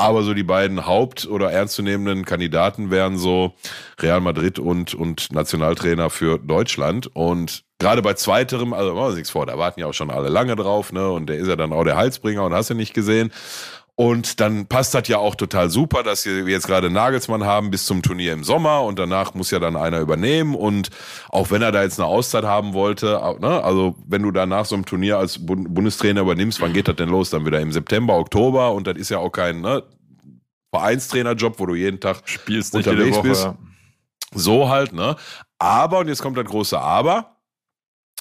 Speaker 1: Aber so die beiden Haupt- oder ernstzunehmenden Kandidaten wären so Real Madrid und, und Nationaltrainer für Deutschland. Und gerade bei zweiterem, also machen wir uns nichts vor, da warten ja auch schon alle lange drauf, ne? Und der ist ja dann auch der Halsbringer und hast du nicht gesehen. Und dann passt das ja auch total super, dass wir jetzt gerade Nagelsmann haben bis zum Turnier im Sommer und danach muss ja dann einer übernehmen. Und auch wenn er da jetzt eine Auszeit haben wollte, ne, also wenn du danach so einem Turnier als Bund Bundestrainer übernimmst, wann geht das denn los? Dann wieder im September, Oktober und das ist ja auch kein ne, Vereinstrainerjob, wo du jeden Tag
Speaker 2: Spielst
Speaker 1: unterwegs
Speaker 2: Woche.
Speaker 1: bist. So halt, ne? Aber, und jetzt kommt das große Aber.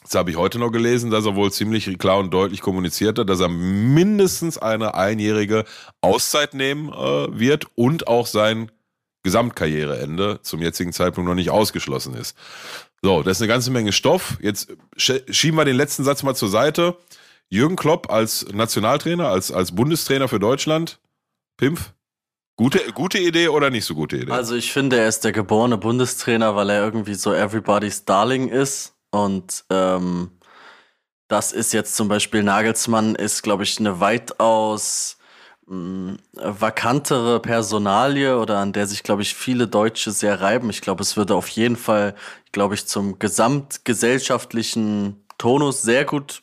Speaker 1: Das habe ich heute noch gelesen, dass er wohl ziemlich klar und deutlich kommuniziert hat, dass er mindestens eine einjährige Auszeit nehmen äh, wird und auch sein Gesamtkarriereende zum jetzigen Zeitpunkt noch nicht ausgeschlossen ist. So, das ist eine ganze Menge Stoff. Jetzt schieben wir den letzten Satz mal zur Seite. Jürgen Klopp als Nationaltrainer, als, als Bundestrainer für Deutschland. Pimpf? Gute, gute Idee oder nicht so gute Idee?
Speaker 3: Also ich finde, er ist der geborene Bundestrainer, weil er irgendwie so everybody's Darling ist. Und ähm, das ist jetzt zum Beispiel Nagelsmann ist, glaube ich, eine weitaus mh, vakantere Personalie oder an der sich, glaube ich, viele Deutsche sehr reiben. Ich glaube, es würde auf jeden Fall, glaube ich, zum gesamtgesellschaftlichen Tonus sehr gut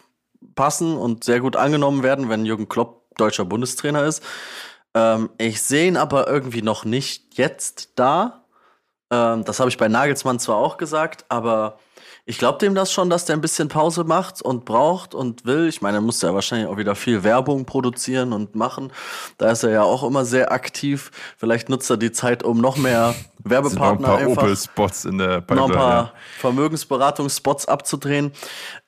Speaker 3: passen und sehr gut angenommen werden, wenn Jürgen Klopp deutscher Bundestrainer ist. Ähm, ich sehe ihn aber irgendwie noch nicht jetzt da. Ähm, das habe ich bei Nagelsmann zwar auch gesagt, aber ich glaube dem das schon, dass der ein bisschen Pause macht und braucht und will. Ich meine, er muss ja wahrscheinlich auch wieder viel Werbung produzieren und machen. Da ist er ja auch immer sehr aktiv. Vielleicht nutzt er die Zeit, um noch mehr Werbepartner
Speaker 2: noch ein
Speaker 3: einfach,
Speaker 2: Opel-Spots in der
Speaker 3: noch ein
Speaker 2: Pipeline.
Speaker 3: paar
Speaker 2: Ja.
Speaker 3: Vermögensberatungsspots abzudrehen.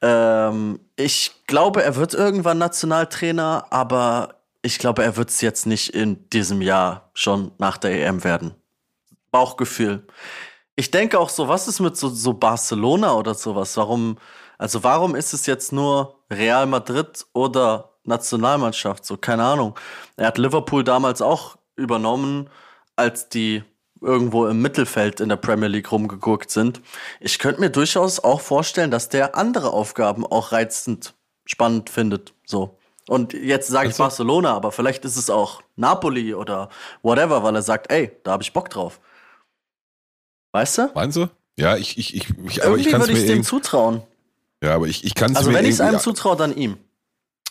Speaker 3: Ähm, ich glaube, er wird irgendwann Nationaltrainer, aber ich glaube, er wird es jetzt nicht in diesem Jahr schon nach der EM werden. Bauchgefühl. Ich denke auch so, was ist mit so, so Barcelona oder sowas? Warum, also warum ist es jetzt nur Real Madrid oder Nationalmannschaft? So, keine Ahnung. Er hat Liverpool damals auch übernommen, als die irgendwo im Mittelfeld in der Premier League rumgeguckt sind. Ich könnte mir durchaus auch vorstellen, dass der andere Aufgaben auch reizend spannend findet. So. Und jetzt sage ich
Speaker 1: Also-
Speaker 3: Barcelona, aber vielleicht ist es auch Napoli oder whatever, weil er sagt, ey, da habe ich Bock drauf. Weißt du?
Speaker 1: Meinst du? Ja, ich, ich, ich, ich aber ich
Speaker 3: Irgendwie
Speaker 1: kann es
Speaker 3: würde ich es dem zutrauen.
Speaker 1: ja, aber ich, ich kann es
Speaker 3: Also
Speaker 1: mir
Speaker 3: wenn ich es einem zutraue, dann ihm.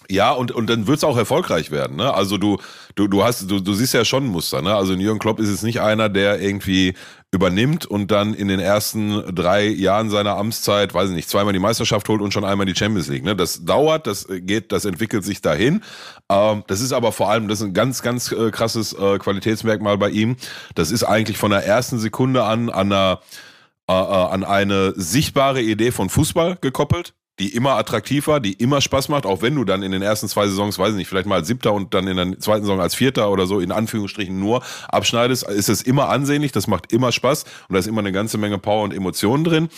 Speaker 1: Ja, und, und dann wird's auch erfolgreich werden. Ne? Also du, du, du hast, du, du siehst ja schon ein Muster. Ne? Also Jürgen Klopp ist jetzt nicht einer, der irgendwie übernimmt und dann in den ersten drei Jahren seiner Amtszeit, weiß ich nicht, zweimal die Meisterschaft holt und schon einmal die Champions League. Ne? Das dauert, das geht, das entwickelt sich dahin. Ähm, das ist aber vor allem, das ist ein ganz, ganz äh, krasses äh, Qualitätsmerkmal bei ihm. Das ist eigentlich von der ersten Sekunde an an einer äh, äh, an eine sichtbare Idee von Fußball gekoppelt, die immer attraktiv war, die immer Spaß macht, auch wenn du dann in den ersten zwei Saisons, weiß ich nicht, vielleicht mal als Siebter und dann in der zweiten Saison als Vierter oder so in Anführungsstrichen nur abschneidest, ist es immer ansehnlich, das macht immer Spaß und da ist immer eine ganze Menge Power und Emotionen drin.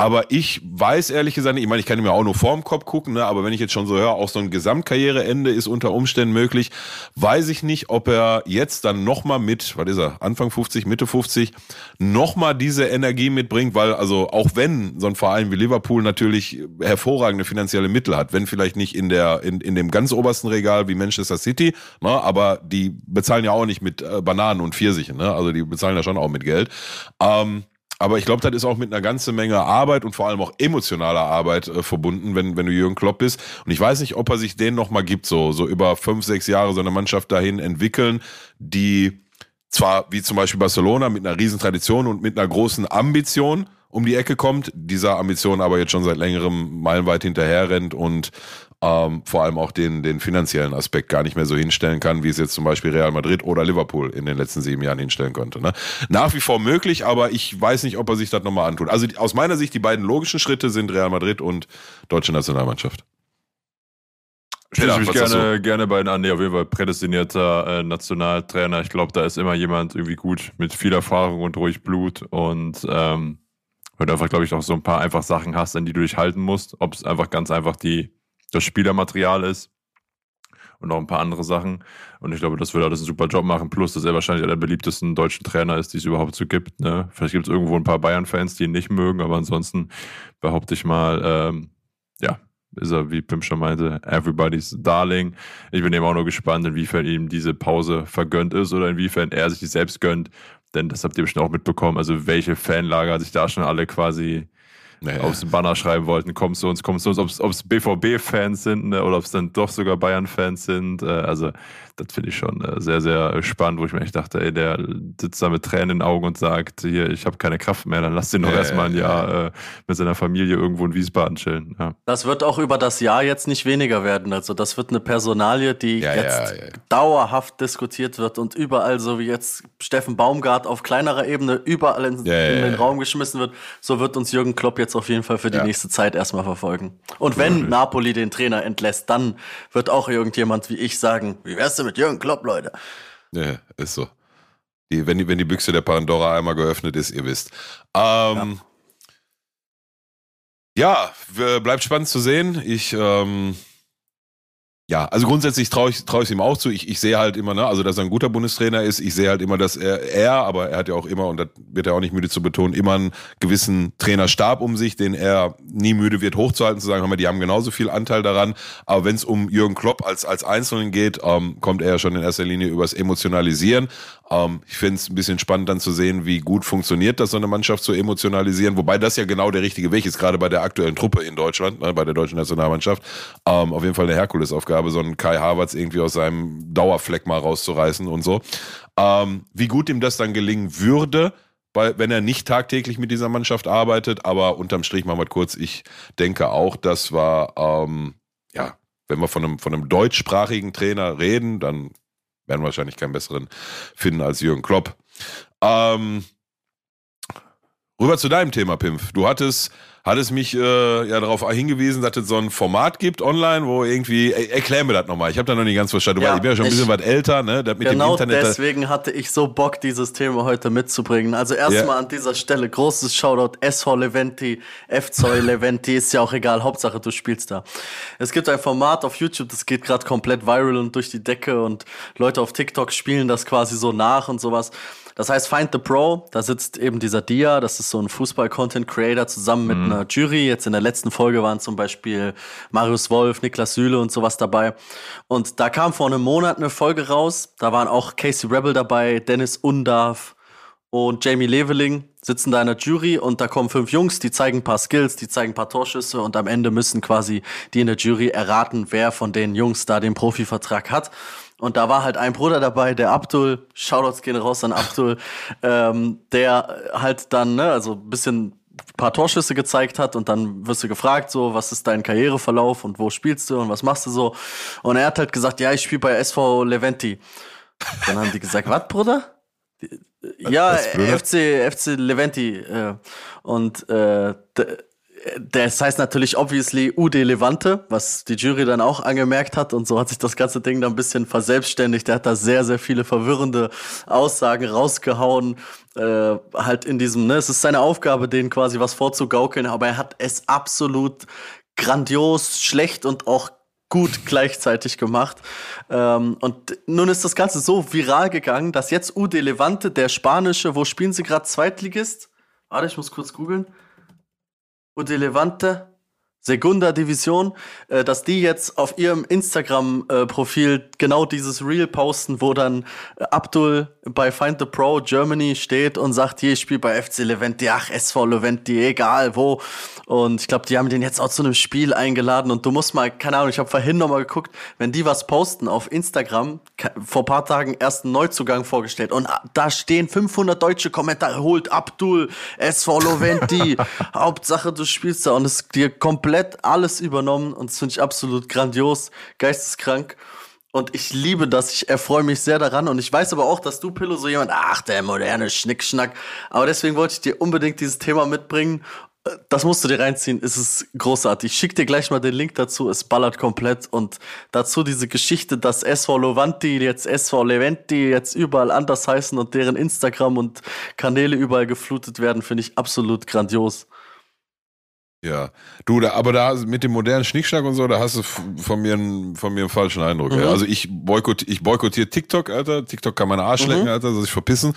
Speaker 1: Aber ich weiß ehrlich gesagt nicht, ich meine, ich kann mir auch nur vorm Kopf gucken, ne, aber wenn ich jetzt schon so höre, auch so ein Gesamtkarriereende ist unter Umständen möglich, weiß ich nicht, ob er jetzt dann nochmal mit, was ist er, Anfang 50, Mitte 50, nochmal diese Energie mitbringt, weil also auch wenn so ein Verein wie Liverpool natürlich hervorragende finanzielle Mittel hat, wenn vielleicht nicht in der in, in dem ganz obersten Regal wie Manchester City, ne, aber die bezahlen ja auch nicht mit äh, Bananen und Pfirsichen, ne, also die bezahlen ja schon auch mit Geld. Ähm, aber ich glaube, das ist auch mit einer ganzen Menge Arbeit und vor allem auch emotionaler Arbeit äh, verbunden, wenn, wenn du Jürgen Klopp bist. Und ich weiß nicht, ob er sich den nochmal gibt, so, so über fünf, sechs Jahre so eine Mannschaft dahin entwickeln, die zwar wie zum Beispiel Barcelona mit einer riesen Tradition und mit einer großen Ambition um die Ecke kommt, dieser Ambition aber jetzt schon seit längerem meilenweit hinterher rennt und ähm, vor allem auch den, den finanziellen Aspekt gar nicht mehr so hinstellen kann, wie es jetzt zum Beispiel Real Madrid oder Liverpool in den letzten sieben Jahren hinstellen konnte. Ne? Nach wie vor möglich, aber ich weiß nicht, ob er sich das nochmal antut. Also aus meiner Sicht, die beiden logischen Schritte sind Real Madrid und deutsche Nationalmannschaft.
Speaker 2: Schließe
Speaker 1: Ja,
Speaker 2: mich gerne, gerne bei den an. Nee, auf jeden Fall prädestinierter äh, Nationaltrainer. Ich glaube, da ist immer jemand irgendwie gut mit viel Erfahrung und ruhig Blut und ähm, weil du einfach, glaube ich, auch so ein paar einfach Sachen hast, an die du dich halten musst. Ob es einfach ganz einfach die, das Spielermaterial ist und noch ein paar andere Sachen. Und ich glaube, das würde alles einen super Job machen. Plus, dass er wahrscheinlich einer der beliebtesten deutschen Trainer ist, die es überhaupt so gibt. Ne? Vielleicht gibt es irgendwo ein paar Bayern-Fans, die ihn nicht mögen, aber ansonsten behaupte ich mal, ähm, ja, ist er, wie Pim schon meinte, everybody's darling. Ich bin eben auch nur gespannt, inwiefern ihm diese Pause vergönnt ist oder inwiefern er sich die selbst gönnt. Denn das habt ihr bestimmt auch mitbekommen. Also welche Fanlager sich da schon alle quasi
Speaker 1: Naja.
Speaker 2: aufs Banner schreiben wollten, komm zu uns, komm zu uns, ob es BVB-Fans sind ne, oder ob es dann doch sogar Bayern-Fans sind. Äh, also das finde ich schon äh, sehr, sehr spannend, wo ich mir echt dachte, ey, der sitzt da mit Tränen in den Augen und sagt, hier, ich habe keine Kraft mehr, dann lass den doch
Speaker 1: Ja,
Speaker 2: erstmal ein
Speaker 1: ja,
Speaker 2: Jahr äh, mit seiner Familie irgendwo in Wiesbaden chillen. Ja.
Speaker 3: Das wird auch über das Jahr jetzt nicht weniger werden. Also das wird eine Personalie, die
Speaker 1: Ja,
Speaker 3: jetzt
Speaker 1: ja, ja.
Speaker 3: dauerhaft diskutiert wird und überall, so wie jetzt Steffen Baumgart auf kleinerer Ebene, überall in, in den
Speaker 1: ja.
Speaker 3: Raum geschmissen wird, so wird uns Jürgen Klopp jetzt auf jeden Fall für die nächste Zeit erstmal verfolgen. Und wenn Napoli den Trainer entlässt, dann wird auch irgendjemand wie ich sagen, wie wär's denn mit Jürgen Klopp, Leute?
Speaker 1: Ja, ist so. die, wenn, die, wenn die Büchse der Pandora einmal geöffnet ist, ihr wisst. Ähm, ja, ja bleibt spannend zu sehen. Ich, ähm, ja, also grundsätzlich traue ich traue ich ihm auch zu. Ich, ich sehe halt immer, ne, also dass er ein guter Bundestrainer ist. Ich sehe halt immer, dass er, er, aber er hat ja auch immer, und das wird er auch nicht müde zu betonen, immer einen gewissen Trainerstab um sich, den er nie müde wird hochzuhalten, zu sagen, hör mal, die haben genauso viel Anteil daran. Aber wenn es um Jürgen Klopp als, als Einzelnen geht, ähm, kommt er ja schon in erster Linie übers Emotionalisieren. Ähm, ich finde es ein bisschen spannend dann zu sehen, wie gut funktioniert das, so eine Mannschaft zu emotionalisieren. Wobei das ja genau der richtige Weg ist, gerade bei der aktuellen Truppe in Deutschland, ne, bei der deutschen Nationalmannschaft. Ähm, auf jeden Fall eine Herkulesaufgabe. Aufgabe, so einen Kai Havertz irgendwie aus seinem Dauerfleck mal rauszureißen und so. Ähm, wie gut ihm das dann gelingen würde, weil, wenn er nicht tagtäglich mit dieser Mannschaft arbeitet, aber unterm Strich machen wir kurz, ich denke auch, das war, ähm, ja, wenn wir von einem, von einem deutschsprachigen Trainer reden, dann werden wir wahrscheinlich keinen besseren finden als Jürgen Klopp. Ähm, rüber zu deinem Thema, Pimpf. Du hattest hat es mich äh, ja darauf hingewiesen, dass es so ein Format gibt online, wo irgendwie, er, erklär mir das nochmal, ich habe da noch nicht ganz verstanden, ja, ich bin ja schon ein bisschen was älter, ne?
Speaker 3: Mit genau dem Internet, deswegen hatte ich so Bock, dieses Thema heute mitzubringen. Also erstmal ja. an dieser Stelle großes Shoutout SV Leventi, FC Leventi, ist ja auch egal, Hauptsache du spielst da. Es gibt ein Format auf YouTube, das geht gerade komplett viral und durch die Decke und Leute auf TikTok spielen das quasi so nach und sowas. Das heißt, Find the Pro, da sitzt eben dieser Dia, das ist so ein Fußball-Content-Creator zusammen mit mhm. einer Jury. Jetzt in der letzten Folge waren zum Beispiel Marius Wolf, Niklas Süle und sowas dabei. Und da kam vor einem Monat eine Folge raus. Da waren auch Casey Rebel dabei, Dennis Undarf und Jamie Leveling sitzen da in der Jury und da kommen fünf Jungs, die zeigen ein paar Skills, die zeigen ein paar Torschüsse und am Ende müssen quasi die in der Jury erraten, wer von den Jungs da den Profivertrag hat. Und da war halt ein Bruder dabei, der Abdul, Shoutouts gehen raus an Abdul, ähm, der halt dann, ne, also ein bisschen paar Torschüsse gezeigt hat und dann wirst du gefragt, so, was ist dein Karriereverlauf und wo spielst du und was machst du so? Und er hat halt gesagt, ja, ich spiele bei SV Leventi. Dann haben die gesagt, was, Bruder? Ja, FC, FC Leventi. Äh, und äh, das heißt natürlich obviously UD Levante, was die Jury dann auch angemerkt hat und so hat sich das ganze Ding dann ein bisschen verselbstständigt. Der hat da sehr, sehr viele verwirrende Aussagen rausgehauen, äh, halt in diesem, ne, es ist seine Aufgabe, denen quasi was vorzugaukeln, aber er hat es absolut grandios, schlecht und auch gut gleichzeitig gemacht. Ähm, und nun ist das Ganze so viral gegangen, dass jetzt UD Levante, der spanische, wo spielen sie gerade Zweitligist? Warte, ich muss kurz googeln. UD Levante, Segunda Division, äh, dass die jetzt auf ihrem Instagram-Profil äh, genau dieses Reel posten, wo dann äh, Abdul bei Find the Pro Germany steht und sagt, hier, ich spiele bei FC Leventi, ach, SV Leventi, egal wo. Und ich glaube, die haben den jetzt auch zu einem Spiel eingeladen. Und du musst mal, keine Ahnung, ich habe vorhin nochmal geguckt, wenn die was posten auf Instagram, vor paar Tagen erst einen Neuzugang vorgestellt. Und da stehen 500 deutsche Kommentare, holt Abdul, SV Leventi, Hauptsache du spielst da. Und es dir komplett alles übernommen und das finde ich absolut grandios, geisteskrank. Und ich liebe das, ich erfreue mich sehr daran. Und ich weiß aber auch, dass du, Pillow, so jemand, ach, der moderne Schnickschnack. Aber deswegen wollte ich dir unbedingt dieses Thema mitbringen. Das musst du dir reinziehen, es ist großartig. Ich schick dir gleich mal den Link dazu, es ballert komplett. Und dazu diese Geschichte, dass SV Lovanti jetzt SV Leventi jetzt überall anders heißen und deren Instagram und Kanäle überall geflutet werden, finde ich absolut grandios.
Speaker 1: Ja, du, da, aber da mit dem modernen Schnickschnack und so, da hast du von mir einen, von mir einen falschen Eindruck. Mhm. Also ich boykott, ich boykottiere TikTok, Alter. TikTok kann meine Arsch lecken, mhm. Alter, soll sich verpissen.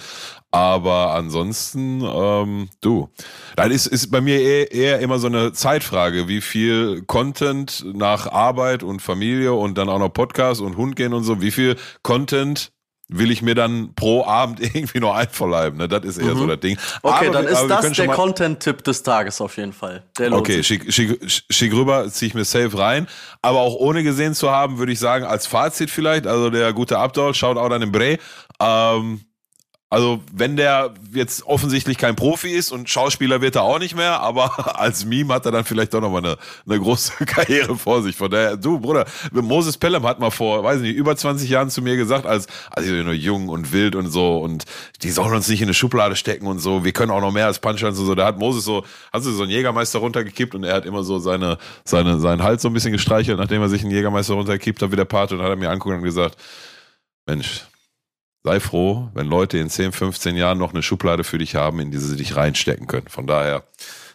Speaker 1: Aber ansonsten, ähm, du, dann ist, ist bei mir eher, eher immer so eine Zeitfrage, wie viel Content nach Arbeit und Familie und dann auch noch Podcast und Hund gehen und so, wie viel Content will ich mir dann pro Abend irgendwie noch einverleiben. Ne? Das ist eher mhm. so das Ding.
Speaker 3: Okay, aber, dann ist das der Content-Tipp des Tages auf jeden Fall.
Speaker 1: okay, schick, schick, schick rüber, zieh ich mir safe rein. Aber auch ohne gesehen zu haben, würde ich sagen, als Fazit vielleicht, also der gute Abdol, schaut auch dann im Bre. Ähm, also, wenn der jetzt offensichtlich kein Profi ist und Schauspieler wird er auch nicht mehr, aber als Meme hat er dann vielleicht doch nochmal eine, eine große Karriere vor sich. Von daher, du, Bruder, Moses Pelham hat mal vor, weiß nicht, über 20 Jahren zu mir gesagt, als, als ich nur jung und wild und so und die sollen uns nicht in eine Schublade stecken und so, wir können auch noch mehr als Punchlines und so. Da hat Moses so, hast du so einen Jägermeister runtergekippt und er hat immer so seine, seine, seinen Hals so ein bisschen gestreichelt, nachdem er sich einen Jägermeister runtergekippt hat, wie der Pate und hat er mir angeguckt und gesagt, Mensch, sei froh, wenn Leute in 10, 15 Jahren noch eine Schublade für dich haben, in die sie dich reinstecken können. Von daher,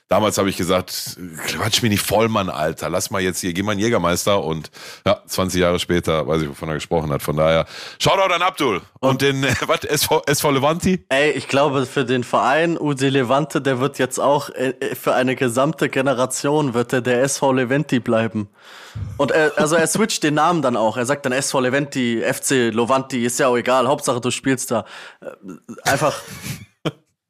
Speaker 1: damals habe ich gesagt, quatsch mich nicht voll, Mann, Alter. Lass mal jetzt hier, geh mal einen Jägermeister und ja, 20 Jahre später weiß ich, wovon er gesprochen hat. Von daher, Shoutout an Abdul und, und den, äh, was, SV, SV Levanti?
Speaker 3: Ey, ich glaube, für den Verein UD Levante, der wird jetzt auch äh, für eine gesamte Generation wird der, der SV Leventi bleiben. Und er, also er switcht den Namen dann auch. Er sagt dann SV Leventi, FC Lovanti, ist ja auch egal. Hauptsache du spielst da. Äh, einfach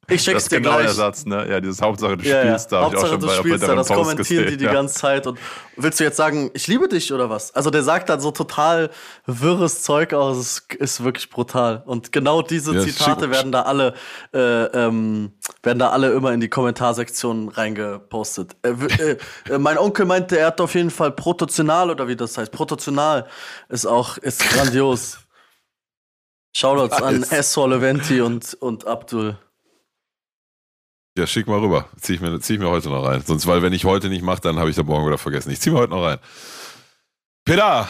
Speaker 3: ich schick's
Speaker 2: das ist
Speaker 3: dir
Speaker 2: genau
Speaker 3: gleich.
Speaker 2: der Satz, ne? Ja, dieses Hauptsache du
Speaker 3: Ja, ja.
Speaker 2: spielst da. hab ich auch
Speaker 3: Hauptsache
Speaker 2: schon
Speaker 3: du
Speaker 2: bei,
Speaker 3: spielst
Speaker 2: bei
Speaker 3: da, das
Speaker 2: Post
Speaker 3: kommentieren die
Speaker 2: gesehen,
Speaker 3: die
Speaker 2: ja.
Speaker 3: ganze Zeit. Und willst du jetzt sagen, ich liebe dich oder was? Also der sagt dann so total wirres Zeug aus, es ist wirklich brutal. Und genau diese
Speaker 1: Ja,
Speaker 3: Zitate werden da alle, äh, ähm, werden da alle immer in die Kommentarsektion reingepostet. Äh, äh, äh, mein Onkel meinte, er hat auf jeden Fall prototional oder wie das heißt. Prototional ist auch, ist grandios. Shoutouts an. S. Soleventi und, und Abdul.
Speaker 1: Ja, schick mal rüber. Zieh ich mir, zieh ich mir heute noch rein. Sonst, weil wenn ich heute nicht mache, dann habe ich da morgen wieder vergessen. Ich zieh mir heute noch rein. Peter,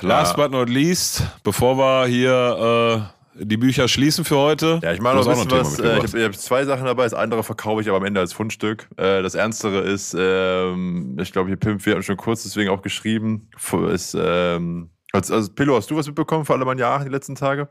Speaker 1: last but not least, bevor wir hier äh, die Bücher schließen für heute.
Speaker 2: Ja, ich meine
Speaker 1: du
Speaker 2: noch ein bisschen was. Äh, ich habe hab zwei Sachen dabei. Das andere verkaufe ich aber am Ende als Fundstück. Äh, das ernstere ist, ähm, ich glaube, hier Pimp, wir haben schon kurz deswegen auch geschrieben, ist, ähm, also, also Pillow, hast du was mitbekommen für alle meine Jahre die letzten Tage?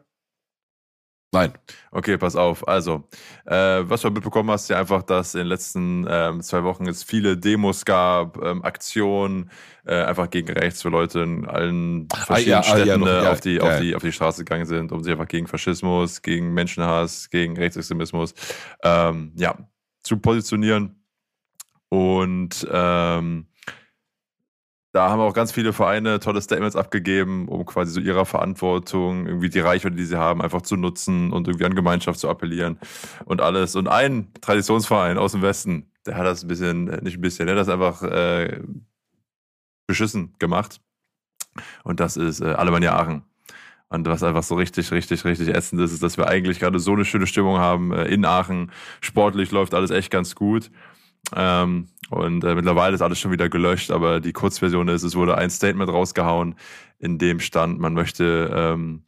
Speaker 1: Nein.
Speaker 2: Okay, pass auf. Also, äh, was du mitbekommen hast, ja einfach, dass in den letzten ähm, zwei Wochen es viele Demos gab, ähm, Aktionen, äh, einfach gegen rechts, wo Leute in allen verschiedenen
Speaker 1: ah, ja,
Speaker 2: Städten
Speaker 1: noch,
Speaker 2: äh,
Speaker 1: ja,
Speaker 2: auf, die,
Speaker 1: ja.
Speaker 2: auf, die, auf die Straße gegangen sind, um sich einfach gegen Faschismus, gegen Menschenhass, gegen Rechtsextremismus ähm, ja, zu positionieren. Und ähm, da haben auch ganz viele Vereine tolle Statements abgegeben, um quasi so ihrer Verantwortung, irgendwie die Reichweite, die sie haben, einfach zu nutzen und irgendwie an Gemeinschaft zu appellieren und alles. Und ein Traditionsverein aus dem Westen, der hat das ein bisschen, äh, nicht ein bisschen, der hat das einfach äh, beschissen gemacht. Und das ist äh, Alemannia Aachen. Und was einfach so richtig, richtig, richtig ätzend ist, ist, dass wir eigentlich gerade so eine schöne Stimmung haben äh, in Aachen. Sportlich läuft alles echt ganz gut. Ähm, und äh, mittlerweile ist alles schon wieder gelöscht, aber die Kurzversion ist, es wurde ein Statement rausgehauen, in dem stand, man möchte, ähm,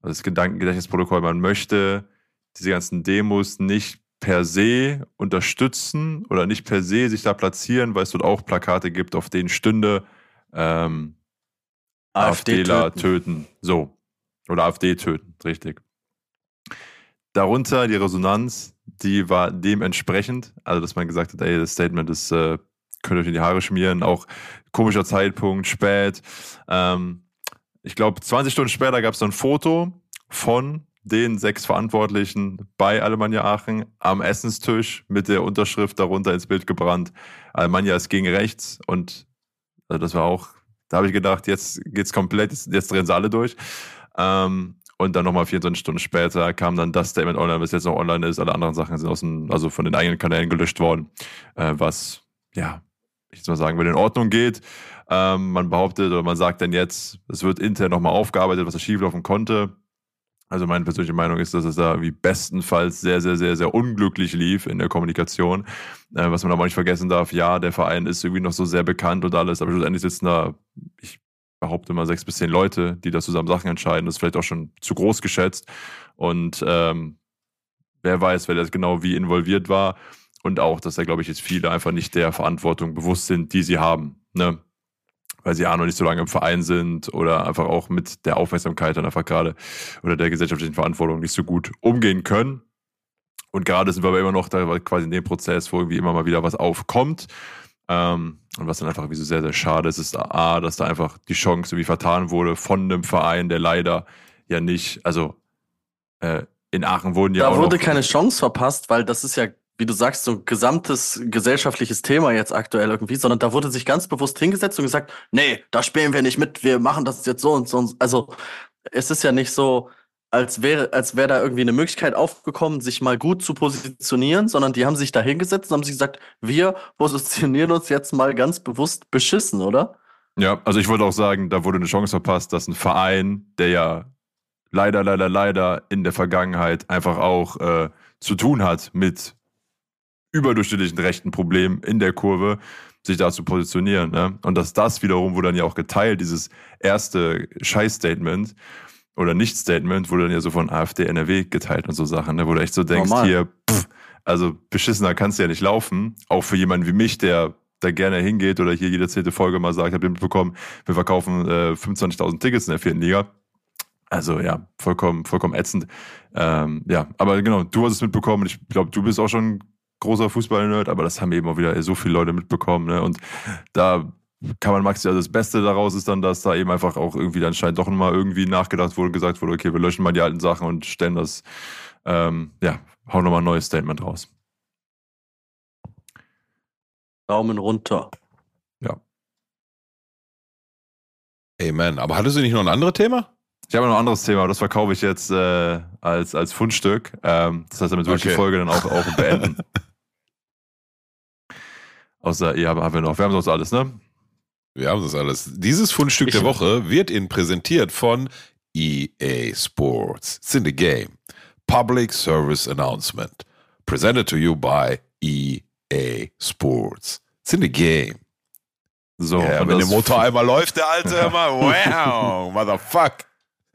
Speaker 2: also das Gedankengedächtnisprotokoll, man möchte diese ganzen Demos nicht per se unterstützen oder nicht per se sich da platzieren, weil es dort auch Plakate gibt, auf denen stünde ähm, AfDler
Speaker 3: töten.
Speaker 2: töten. So. Oder AfD töten, richtig. Darunter die Resonanz, die war dementsprechend, also dass man gesagt hat, ey, das Statement ist, äh, könnt ihr euch in die Haare schmieren, auch komischer Zeitpunkt, spät. Ähm, ich glaube, 20 Stunden später gab es dann ein Foto von den sechs Verantwortlichen bei Alemannia Aachen am Essenstisch mit der Unterschrift darunter ins Bild gebrannt. Alemannia ist gegen rechts und also das war auch, da habe ich gedacht, jetzt geht's komplett, jetzt, jetzt drehen sie alle durch. Ähm, und dann nochmal 24 Stunden später kam dann das Statement online, was jetzt noch online ist. Alle anderen Sachen sind aus dem, also von den eigenen Kanälen gelöscht worden, äh, was, ja, ich jetzt mal sagen würde, in Ordnung geht. Ähm, man behauptet oder man sagt dann jetzt, es wird intern nochmal aufgearbeitet, was da schieflaufen konnte. Also meine persönliche Meinung ist, dass es da wie bestenfalls sehr, sehr, sehr, sehr unglücklich lief in der Kommunikation. Äh, was man aber nicht vergessen darf, ja, der Verein ist irgendwie noch so sehr bekannt und alles, aber schlussendlich sitzen da, ich behaupte mal, sechs bis zehn Leute, die da zusammen Sachen entscheiden. Das ist vielleicht auch schon zu groß geschätzt. Und ähm, wer weiß, wer das genau wie involviert war. Und auch, dass da, glaube ich, jetzt viele einfach nicht der Verantwortung bewusst sind, die sie haben. Ne? Weil sie auch noch nicht so lange im Verein sind oder einfach auch mit der Aufmerksamkeit dann einfach gerade oder der gesellschaftlichen Verantwortung nicht so gut umgehen können. Und gerade sind wir aber immer noch da quasi in dem Prozess, wo irgendwie immer mal wieder was aufkommt. Ähm, und was dann einfach irgendwie so sehr, sehr schade ist, ist A, dass da einfach die Chance irgendwie vertan wurde von einem Verein, der leider ja nicht, also äh, in Aachen wurden ja
Speaker 3: Da
Speaker 2: auch
Speaker 3: wurde
Speaker 2: noch,
Speaker 3: keine Chance verpasst, weil das ist ja, wie du sagst, so ein gesamtes gesellschaftliches Thema jetzt aktuell irgendwie, sondern da wurde sich ganz bewusst hingesetzt und gesagt, nee, da spielen wir nicht mit, wir machen das jetzt so und so. Und also es ist ja nicht so, als wäre, als wäre da irgendwie eine Möglichkeit aufgekommen, sich mal gut zu positionieren, sondern die haben sich da hingesetzt und haben sich gesagt, wir positionieren uns jetzt mal ganz bewusst beschissen, oder?
Speaker 2: Ja, also ich wollte auch sagen, da wurde eine Chance verpasst, dass ein Verein, der ja leider, leider, leider in der Vergangenheit einfach auch äh, zu tun hat mit überdurchschnittlichen rechten Problemen in der Kurve, sich da zu positionieren. Ne? Und dass das wiederum wurde dann ja auch geteilt, dieses erste Scheiß-Statement, oder Nicht-Statement wurde dann ja so von AfD, NRW geteilt und so Sachen, ne, wo du echt so denkst,
Speaker 3: Normal.
Speaker 2: hier, pff, also beschissener kannst du ja nicht laufen, auch für jemanden wie mich, der da gerne hingeht oder hier jede zehnte Folge mal sagt, habt ihr mitbekommen, wir verkaufen äh, 25.000 Tickets in der vierten Liga. Also ja, vollkommen, vollkommen ätzend. Ähm, ja, aber genau, du hast es mitbekommen und ich glaube, du bist auch schon ein großer Fußball-Nerd, aber das haben eben auch wieder so viele Leute mitbekommen. Ne? Und da kann man maximal, also das Beste daraus ist dann, dass da eben einfach auch irgendwie dann scheint doch mal irgendwie nachgedacht wurde, gesagt wurde, okay, wir löschen mal die alten Sachen und stellen das, ähm, ja, hauen nochmal ein neues Statement raus.
Speaker 3: Daumen runter.
Speaker 1: Amen. Aber hattest du nicht noch ein anderes Thema?
Speaker 2: Ich habe noch ein anderes Thema, das verkaufe ich jetzt äh, als, als Fundstück. Ähm, das heißt, damit würde ich die
Speaker 1: Okay.
Speaker 2: Folge dann auch, auch beenden. Außer ihr habt- haben wir noch. Wir haben sonst alles, ne?
Speaker 1: Wir haben das alles. Dieses Fundstück
Speaker 3: Ich-
Speaker 1: der Woche wird Ihnen präsentiert von EA Sports. It's in the game. Public Service Announcement. Presented to you by EA Sports. It's in the game.
Speaker 2: So,
Speaker 1: ja, wenn der Motor einmal läuft, der alte, mal, wow, motherfuck.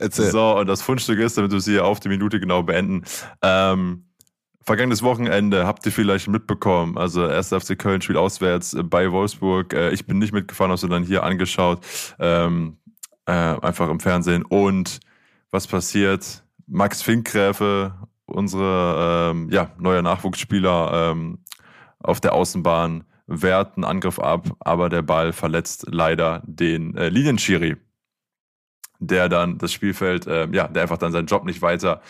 Speaker 2: So, und das Fundstück ist, damit wir es hier auf die Minute genau beenden. Ähm, vergangenes Wochenende habt ihr vielleicht mitbekommen. Also, 1. FC Köln spielt auswärts äh, bei Wolfsburg. Äh, ich bin nicht mitgefahren, habe es dann hier angeschaut. Ähm, äh, einfach im Fernsehen. Und was passiert? Max Finkgräfe, unsere ähm, ja, neuer Nachwuchsspieler ähm, auf der Außenbahn, wehrt einen Angriff ab, aber der Ball verletzt leider den äh, Linienschiri der dann das Spielfeld, äh, ja, der einfach dann seinen Job nicht weiter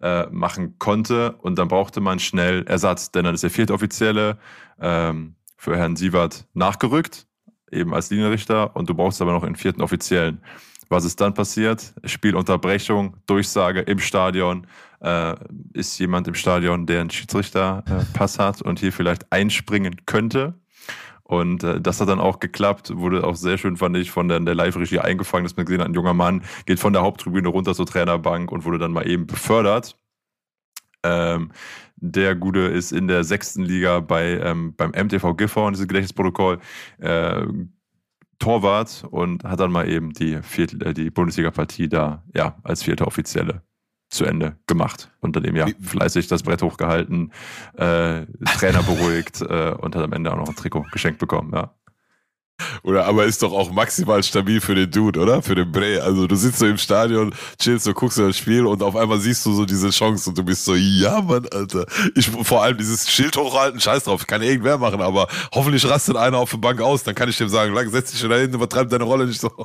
Speaker 2: äh, machen konnte. Und dann brauchte man schnell Ersatz, denn dann ist der vierte Offizielle ähm, für Herrn Sievert nachgerückt, eben als Linienrichter. Und du brauchst aber noch einen vierten Offiziellen. Was ist dann passiert? Spielunterbrechung, Durchsage im Stadion. Äh, ist jemand im Stadion, der einen Schiedsrichterpass hat und hier vielleicht einspringen könnte? Und äh, das hat dann auch geklappt, wurde auch sehr schön, fand ich, von der, der Live-Regie eingefangen, dass man gesehen hat, ein junger Mann geht von der Haupttribüne runter zur Trainerbank und wurde dann mal eben befördert. Ähm, der Gute ist in der sechsten Liga bei, ähm, beim MTV Gifhorn, dieses Gedächtnisprotokoll, äh, Torwart und hat dann mal eben die, vierte, äh, die Bundesliga-Partie da ja, als vierte Offizielle zu Ende gemacht dann eben ja fleißig das Brett hochgehalten, äh, Trainer beruhigt äh, und hat am Ende auch noch ein Trikot geschenkt bekommen. Ja.
Speaker 1: Oder aber ist doch auch maximal stabil für den Dude, oder? Für den Bre. Also du sitzt so im Stadion, chillst, so guckst du das Spiel und auf einmal siehst du so diese Chance und du bist so, ja Mann, Alter. Ich vor allem dieses Schild hochhalten, scheiß drauf, kann irgendwer machen, aber hoffentlich rastet einer auf der Bank aus, dann kann ich dem sagen, lang, setz dich schon da hin, übertreib deine Rolle nicht so.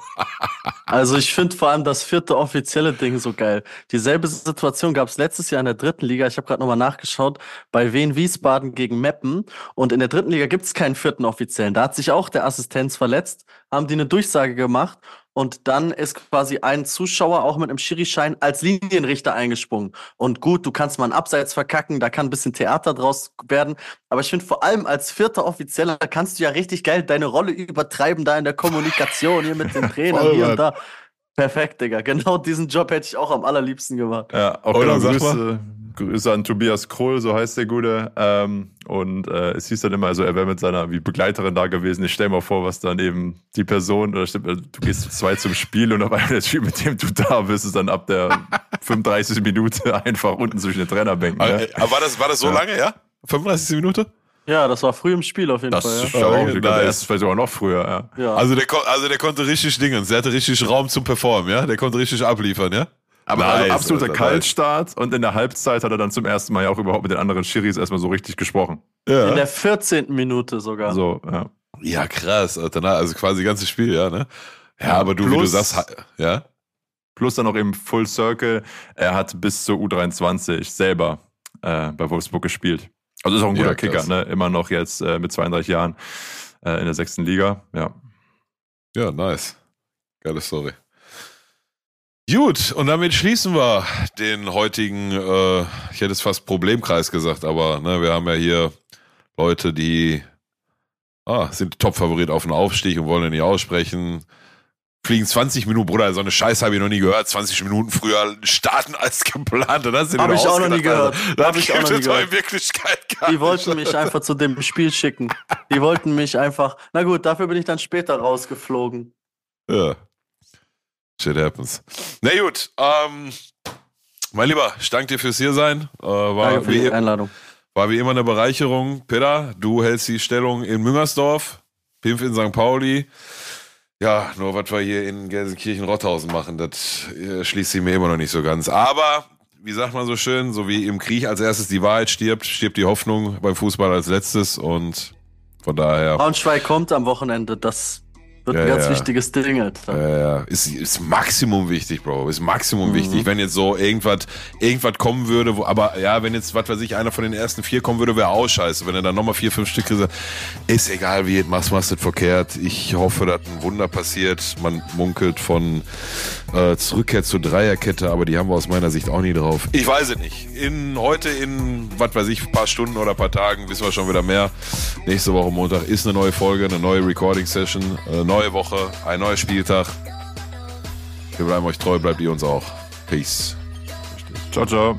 Speaker 3: Also ich finde vor allem das vierte offizielle Ding so geil. Dieselbe Situation gab es letztes Jahr in der dritten Liga. Ich habe gerade nochmal nachgeschaut, bei Wien Wiesbaden gegen Meppen. Und in der dritten Liga gibt es keinen vierten Offiziellen. Da hat sich auch der Assistenz verletzt, haben die eine Durchsage gemacht und dann ist quasi ein Zuschauer auch mit einem Schirischein als Linienrichter eingesprungen. Und gut, du kannst mal einen Abseits verkacken, da kann ein bisschen Theater draus werden. Aber ich finde vor allem als vierter Offizieller kannst du ja richtig geil deine Rolle übertreiben da in der Kommunikation hier mit den Trainern
Speaker 1: Voll,
Speaker 3: hier
Speaker 1: Mann.
Speaker 3: und da. Perfekt, Digga. Genau diesen Job hätte ich auch am allerliebsten gemacht.
Speaker 2: Ja, auch
Speaker 1: Oder
Speaker 2: genau,
Speaker 1: sag
Speaker 2: Grüße, Grüße an Tobias Kroll, so heißt der Gute. Ähm, und äh, es hieß dann immer, also er wäre mit seiner wie Begleiterin da gewesen. Ich stell mal vor, was dann eben die Person, oder stimmt, also du gehst zu zweit zum Spiel und auf einmal der Typ, mit dem du da bist, ist dann ab der 35. Minute einfach unten zwischen den Trainerbänken.
Speaker 1: Aber,
Speaker 2: Ne?
Speaker 1: äh, aber war das, war das so
Speaker 2: Ja.
Speaker 1: lange, ja? 35. Minute?
Speaker 3: Ja, das war früh im Spiel auf jeden
Speaker 2: Das
Speaker 3: Fall.
Speaker 2: ist
Speaker 3: Ja.
Speaker 2: ja ich glaube, der ist vielleicht sogar noch früher. Ja.
Speaker 3: Ja.
Speaker 1: Also der, also der konnte richtig Dingens, der hatte richtig Raum zum Performen, ja? Der konnte richtig abliefern, ja?
Speaker 2: Aber
Speaker 1: Nice,
Speaker 2: also absoluter
Speaker 1: Alter,
Speaker 2: Kaltstart und in der Halbzeit hat er dann zum ersten Mal ja auch überhaupt mit den anderen Schiris erstmal so richtig gesprochen.
Speaker 1: Ja.
Speaker 3: In der 14. Minute sogar.
Speaker 2: So, ja.
Speaker 1: Ja, krass, Alter. Na, also quasi ganzes Spiel, ja, ne? Ja,
Speaker 2: Ja,
Speaker 1: aber du, wie du
Speaker 2: plus-
Speaker 1: sagst, ja?
Speaker 2: Plus dann noch im Full Circle. Er hat bis zur U23 selber äh, bei Wolfsburg gespielt. Also ist auch ein guter
Speaker 1: Ja.
Speaker 2: Kicker, ne? Immer noch jetzt äh, mit 32 Jahren äh, in der sechsten Liga. Ja.
Speaker 1: Ja, nice. Geile Story. Gut, und damit schließen wir den heutigen, äh, ich hätte es fast Problemkreis gesagt, aber ne, wir haben ja hier Leute, die ah, sind Top-Favorit auf den Aufstieg und wollen ihn nicht aussprechen. Fliegen 20 Minuten, Bruder, so eine Scheiße habe ich noch nie gehört. 20 Minuten früher starten als geplant. Und das
Speaker 3: Hab ich auch noch nie gehört.
Speaker 1: Das
Speaker 3: Hab ich auch noch nie gehört.
Speaker 1: Wirklichkeit gar
Speaker 3: Die wollten mich einfach zu dem Spiel schicken. Die wollten mich einfach. Na gut, dafür bin ich dann später rausgeflogen.
Speaker 1: Ja. Shit happens. Na gut, ähm, mein Lieber, ich danke dir fürs hier sein. Äh, war,
Speaker 3: Danke für die
Speaker 1: wie,
Speaker 3: Einladung.
Speaker 1: war wie immer eine Bereicherung. Peter, du hältst die Stellung in Müngersdorf, Pimpf in St. Pauli. Ja, nur was wir hier in Gelsenkirchen-Rotthausen machen, das äh, schließt sich mir immer noch nicht so ganz. Aber, wie sagt man so schön, so wie im Krieg als erstes die Wahrheit stirbt, stirbt die Hoffnung beim Fußball als letztes und von daher.
Speaker 3: Braunschweig kommt am Wochenende. Das wird
Speaker 1: Ja,
Speaker 3: ein ganz
Speaker 1: ja.
Speaker 3: wichtiges Ding, Alter.
Speaker 1: Ja, ja, ist, ist Maximum wichtig, Bro. Ist
Speaker 3: Mhm.
Speaker 1: Maximum wichtig. Wenn jetzt so irgendwas, irgendwas kommen würde, wo, aber ja, wenn jetzt, was weiß ich, einer von den ersten vier kommen würde, wäre auch scheiße. Wenn er dann nochmal vier, fünf Stück kriegt, ist egal, wie machst, machst du es verkehrt. Ich hoffe, dass ein Wunder passiert. Man munkelt von äh, Zurückkehr zur Dreierkette, aber die haben wir aus meiner Sicht auch nie drauf. Ich weiß es nicht. In, heute in, was weiß ich, ein paar Stunden oder ein paar Tagen wissen wir schon wieder mehr. Nächste Woche Montag ist eine neue Folge, eine neue Recording-Session, eine neue Woche, ein neuer Spieltag. Wir bleiben euch treu, bleibt ihr uns auch. Peace.
Speaker 2: Ciao, ciao.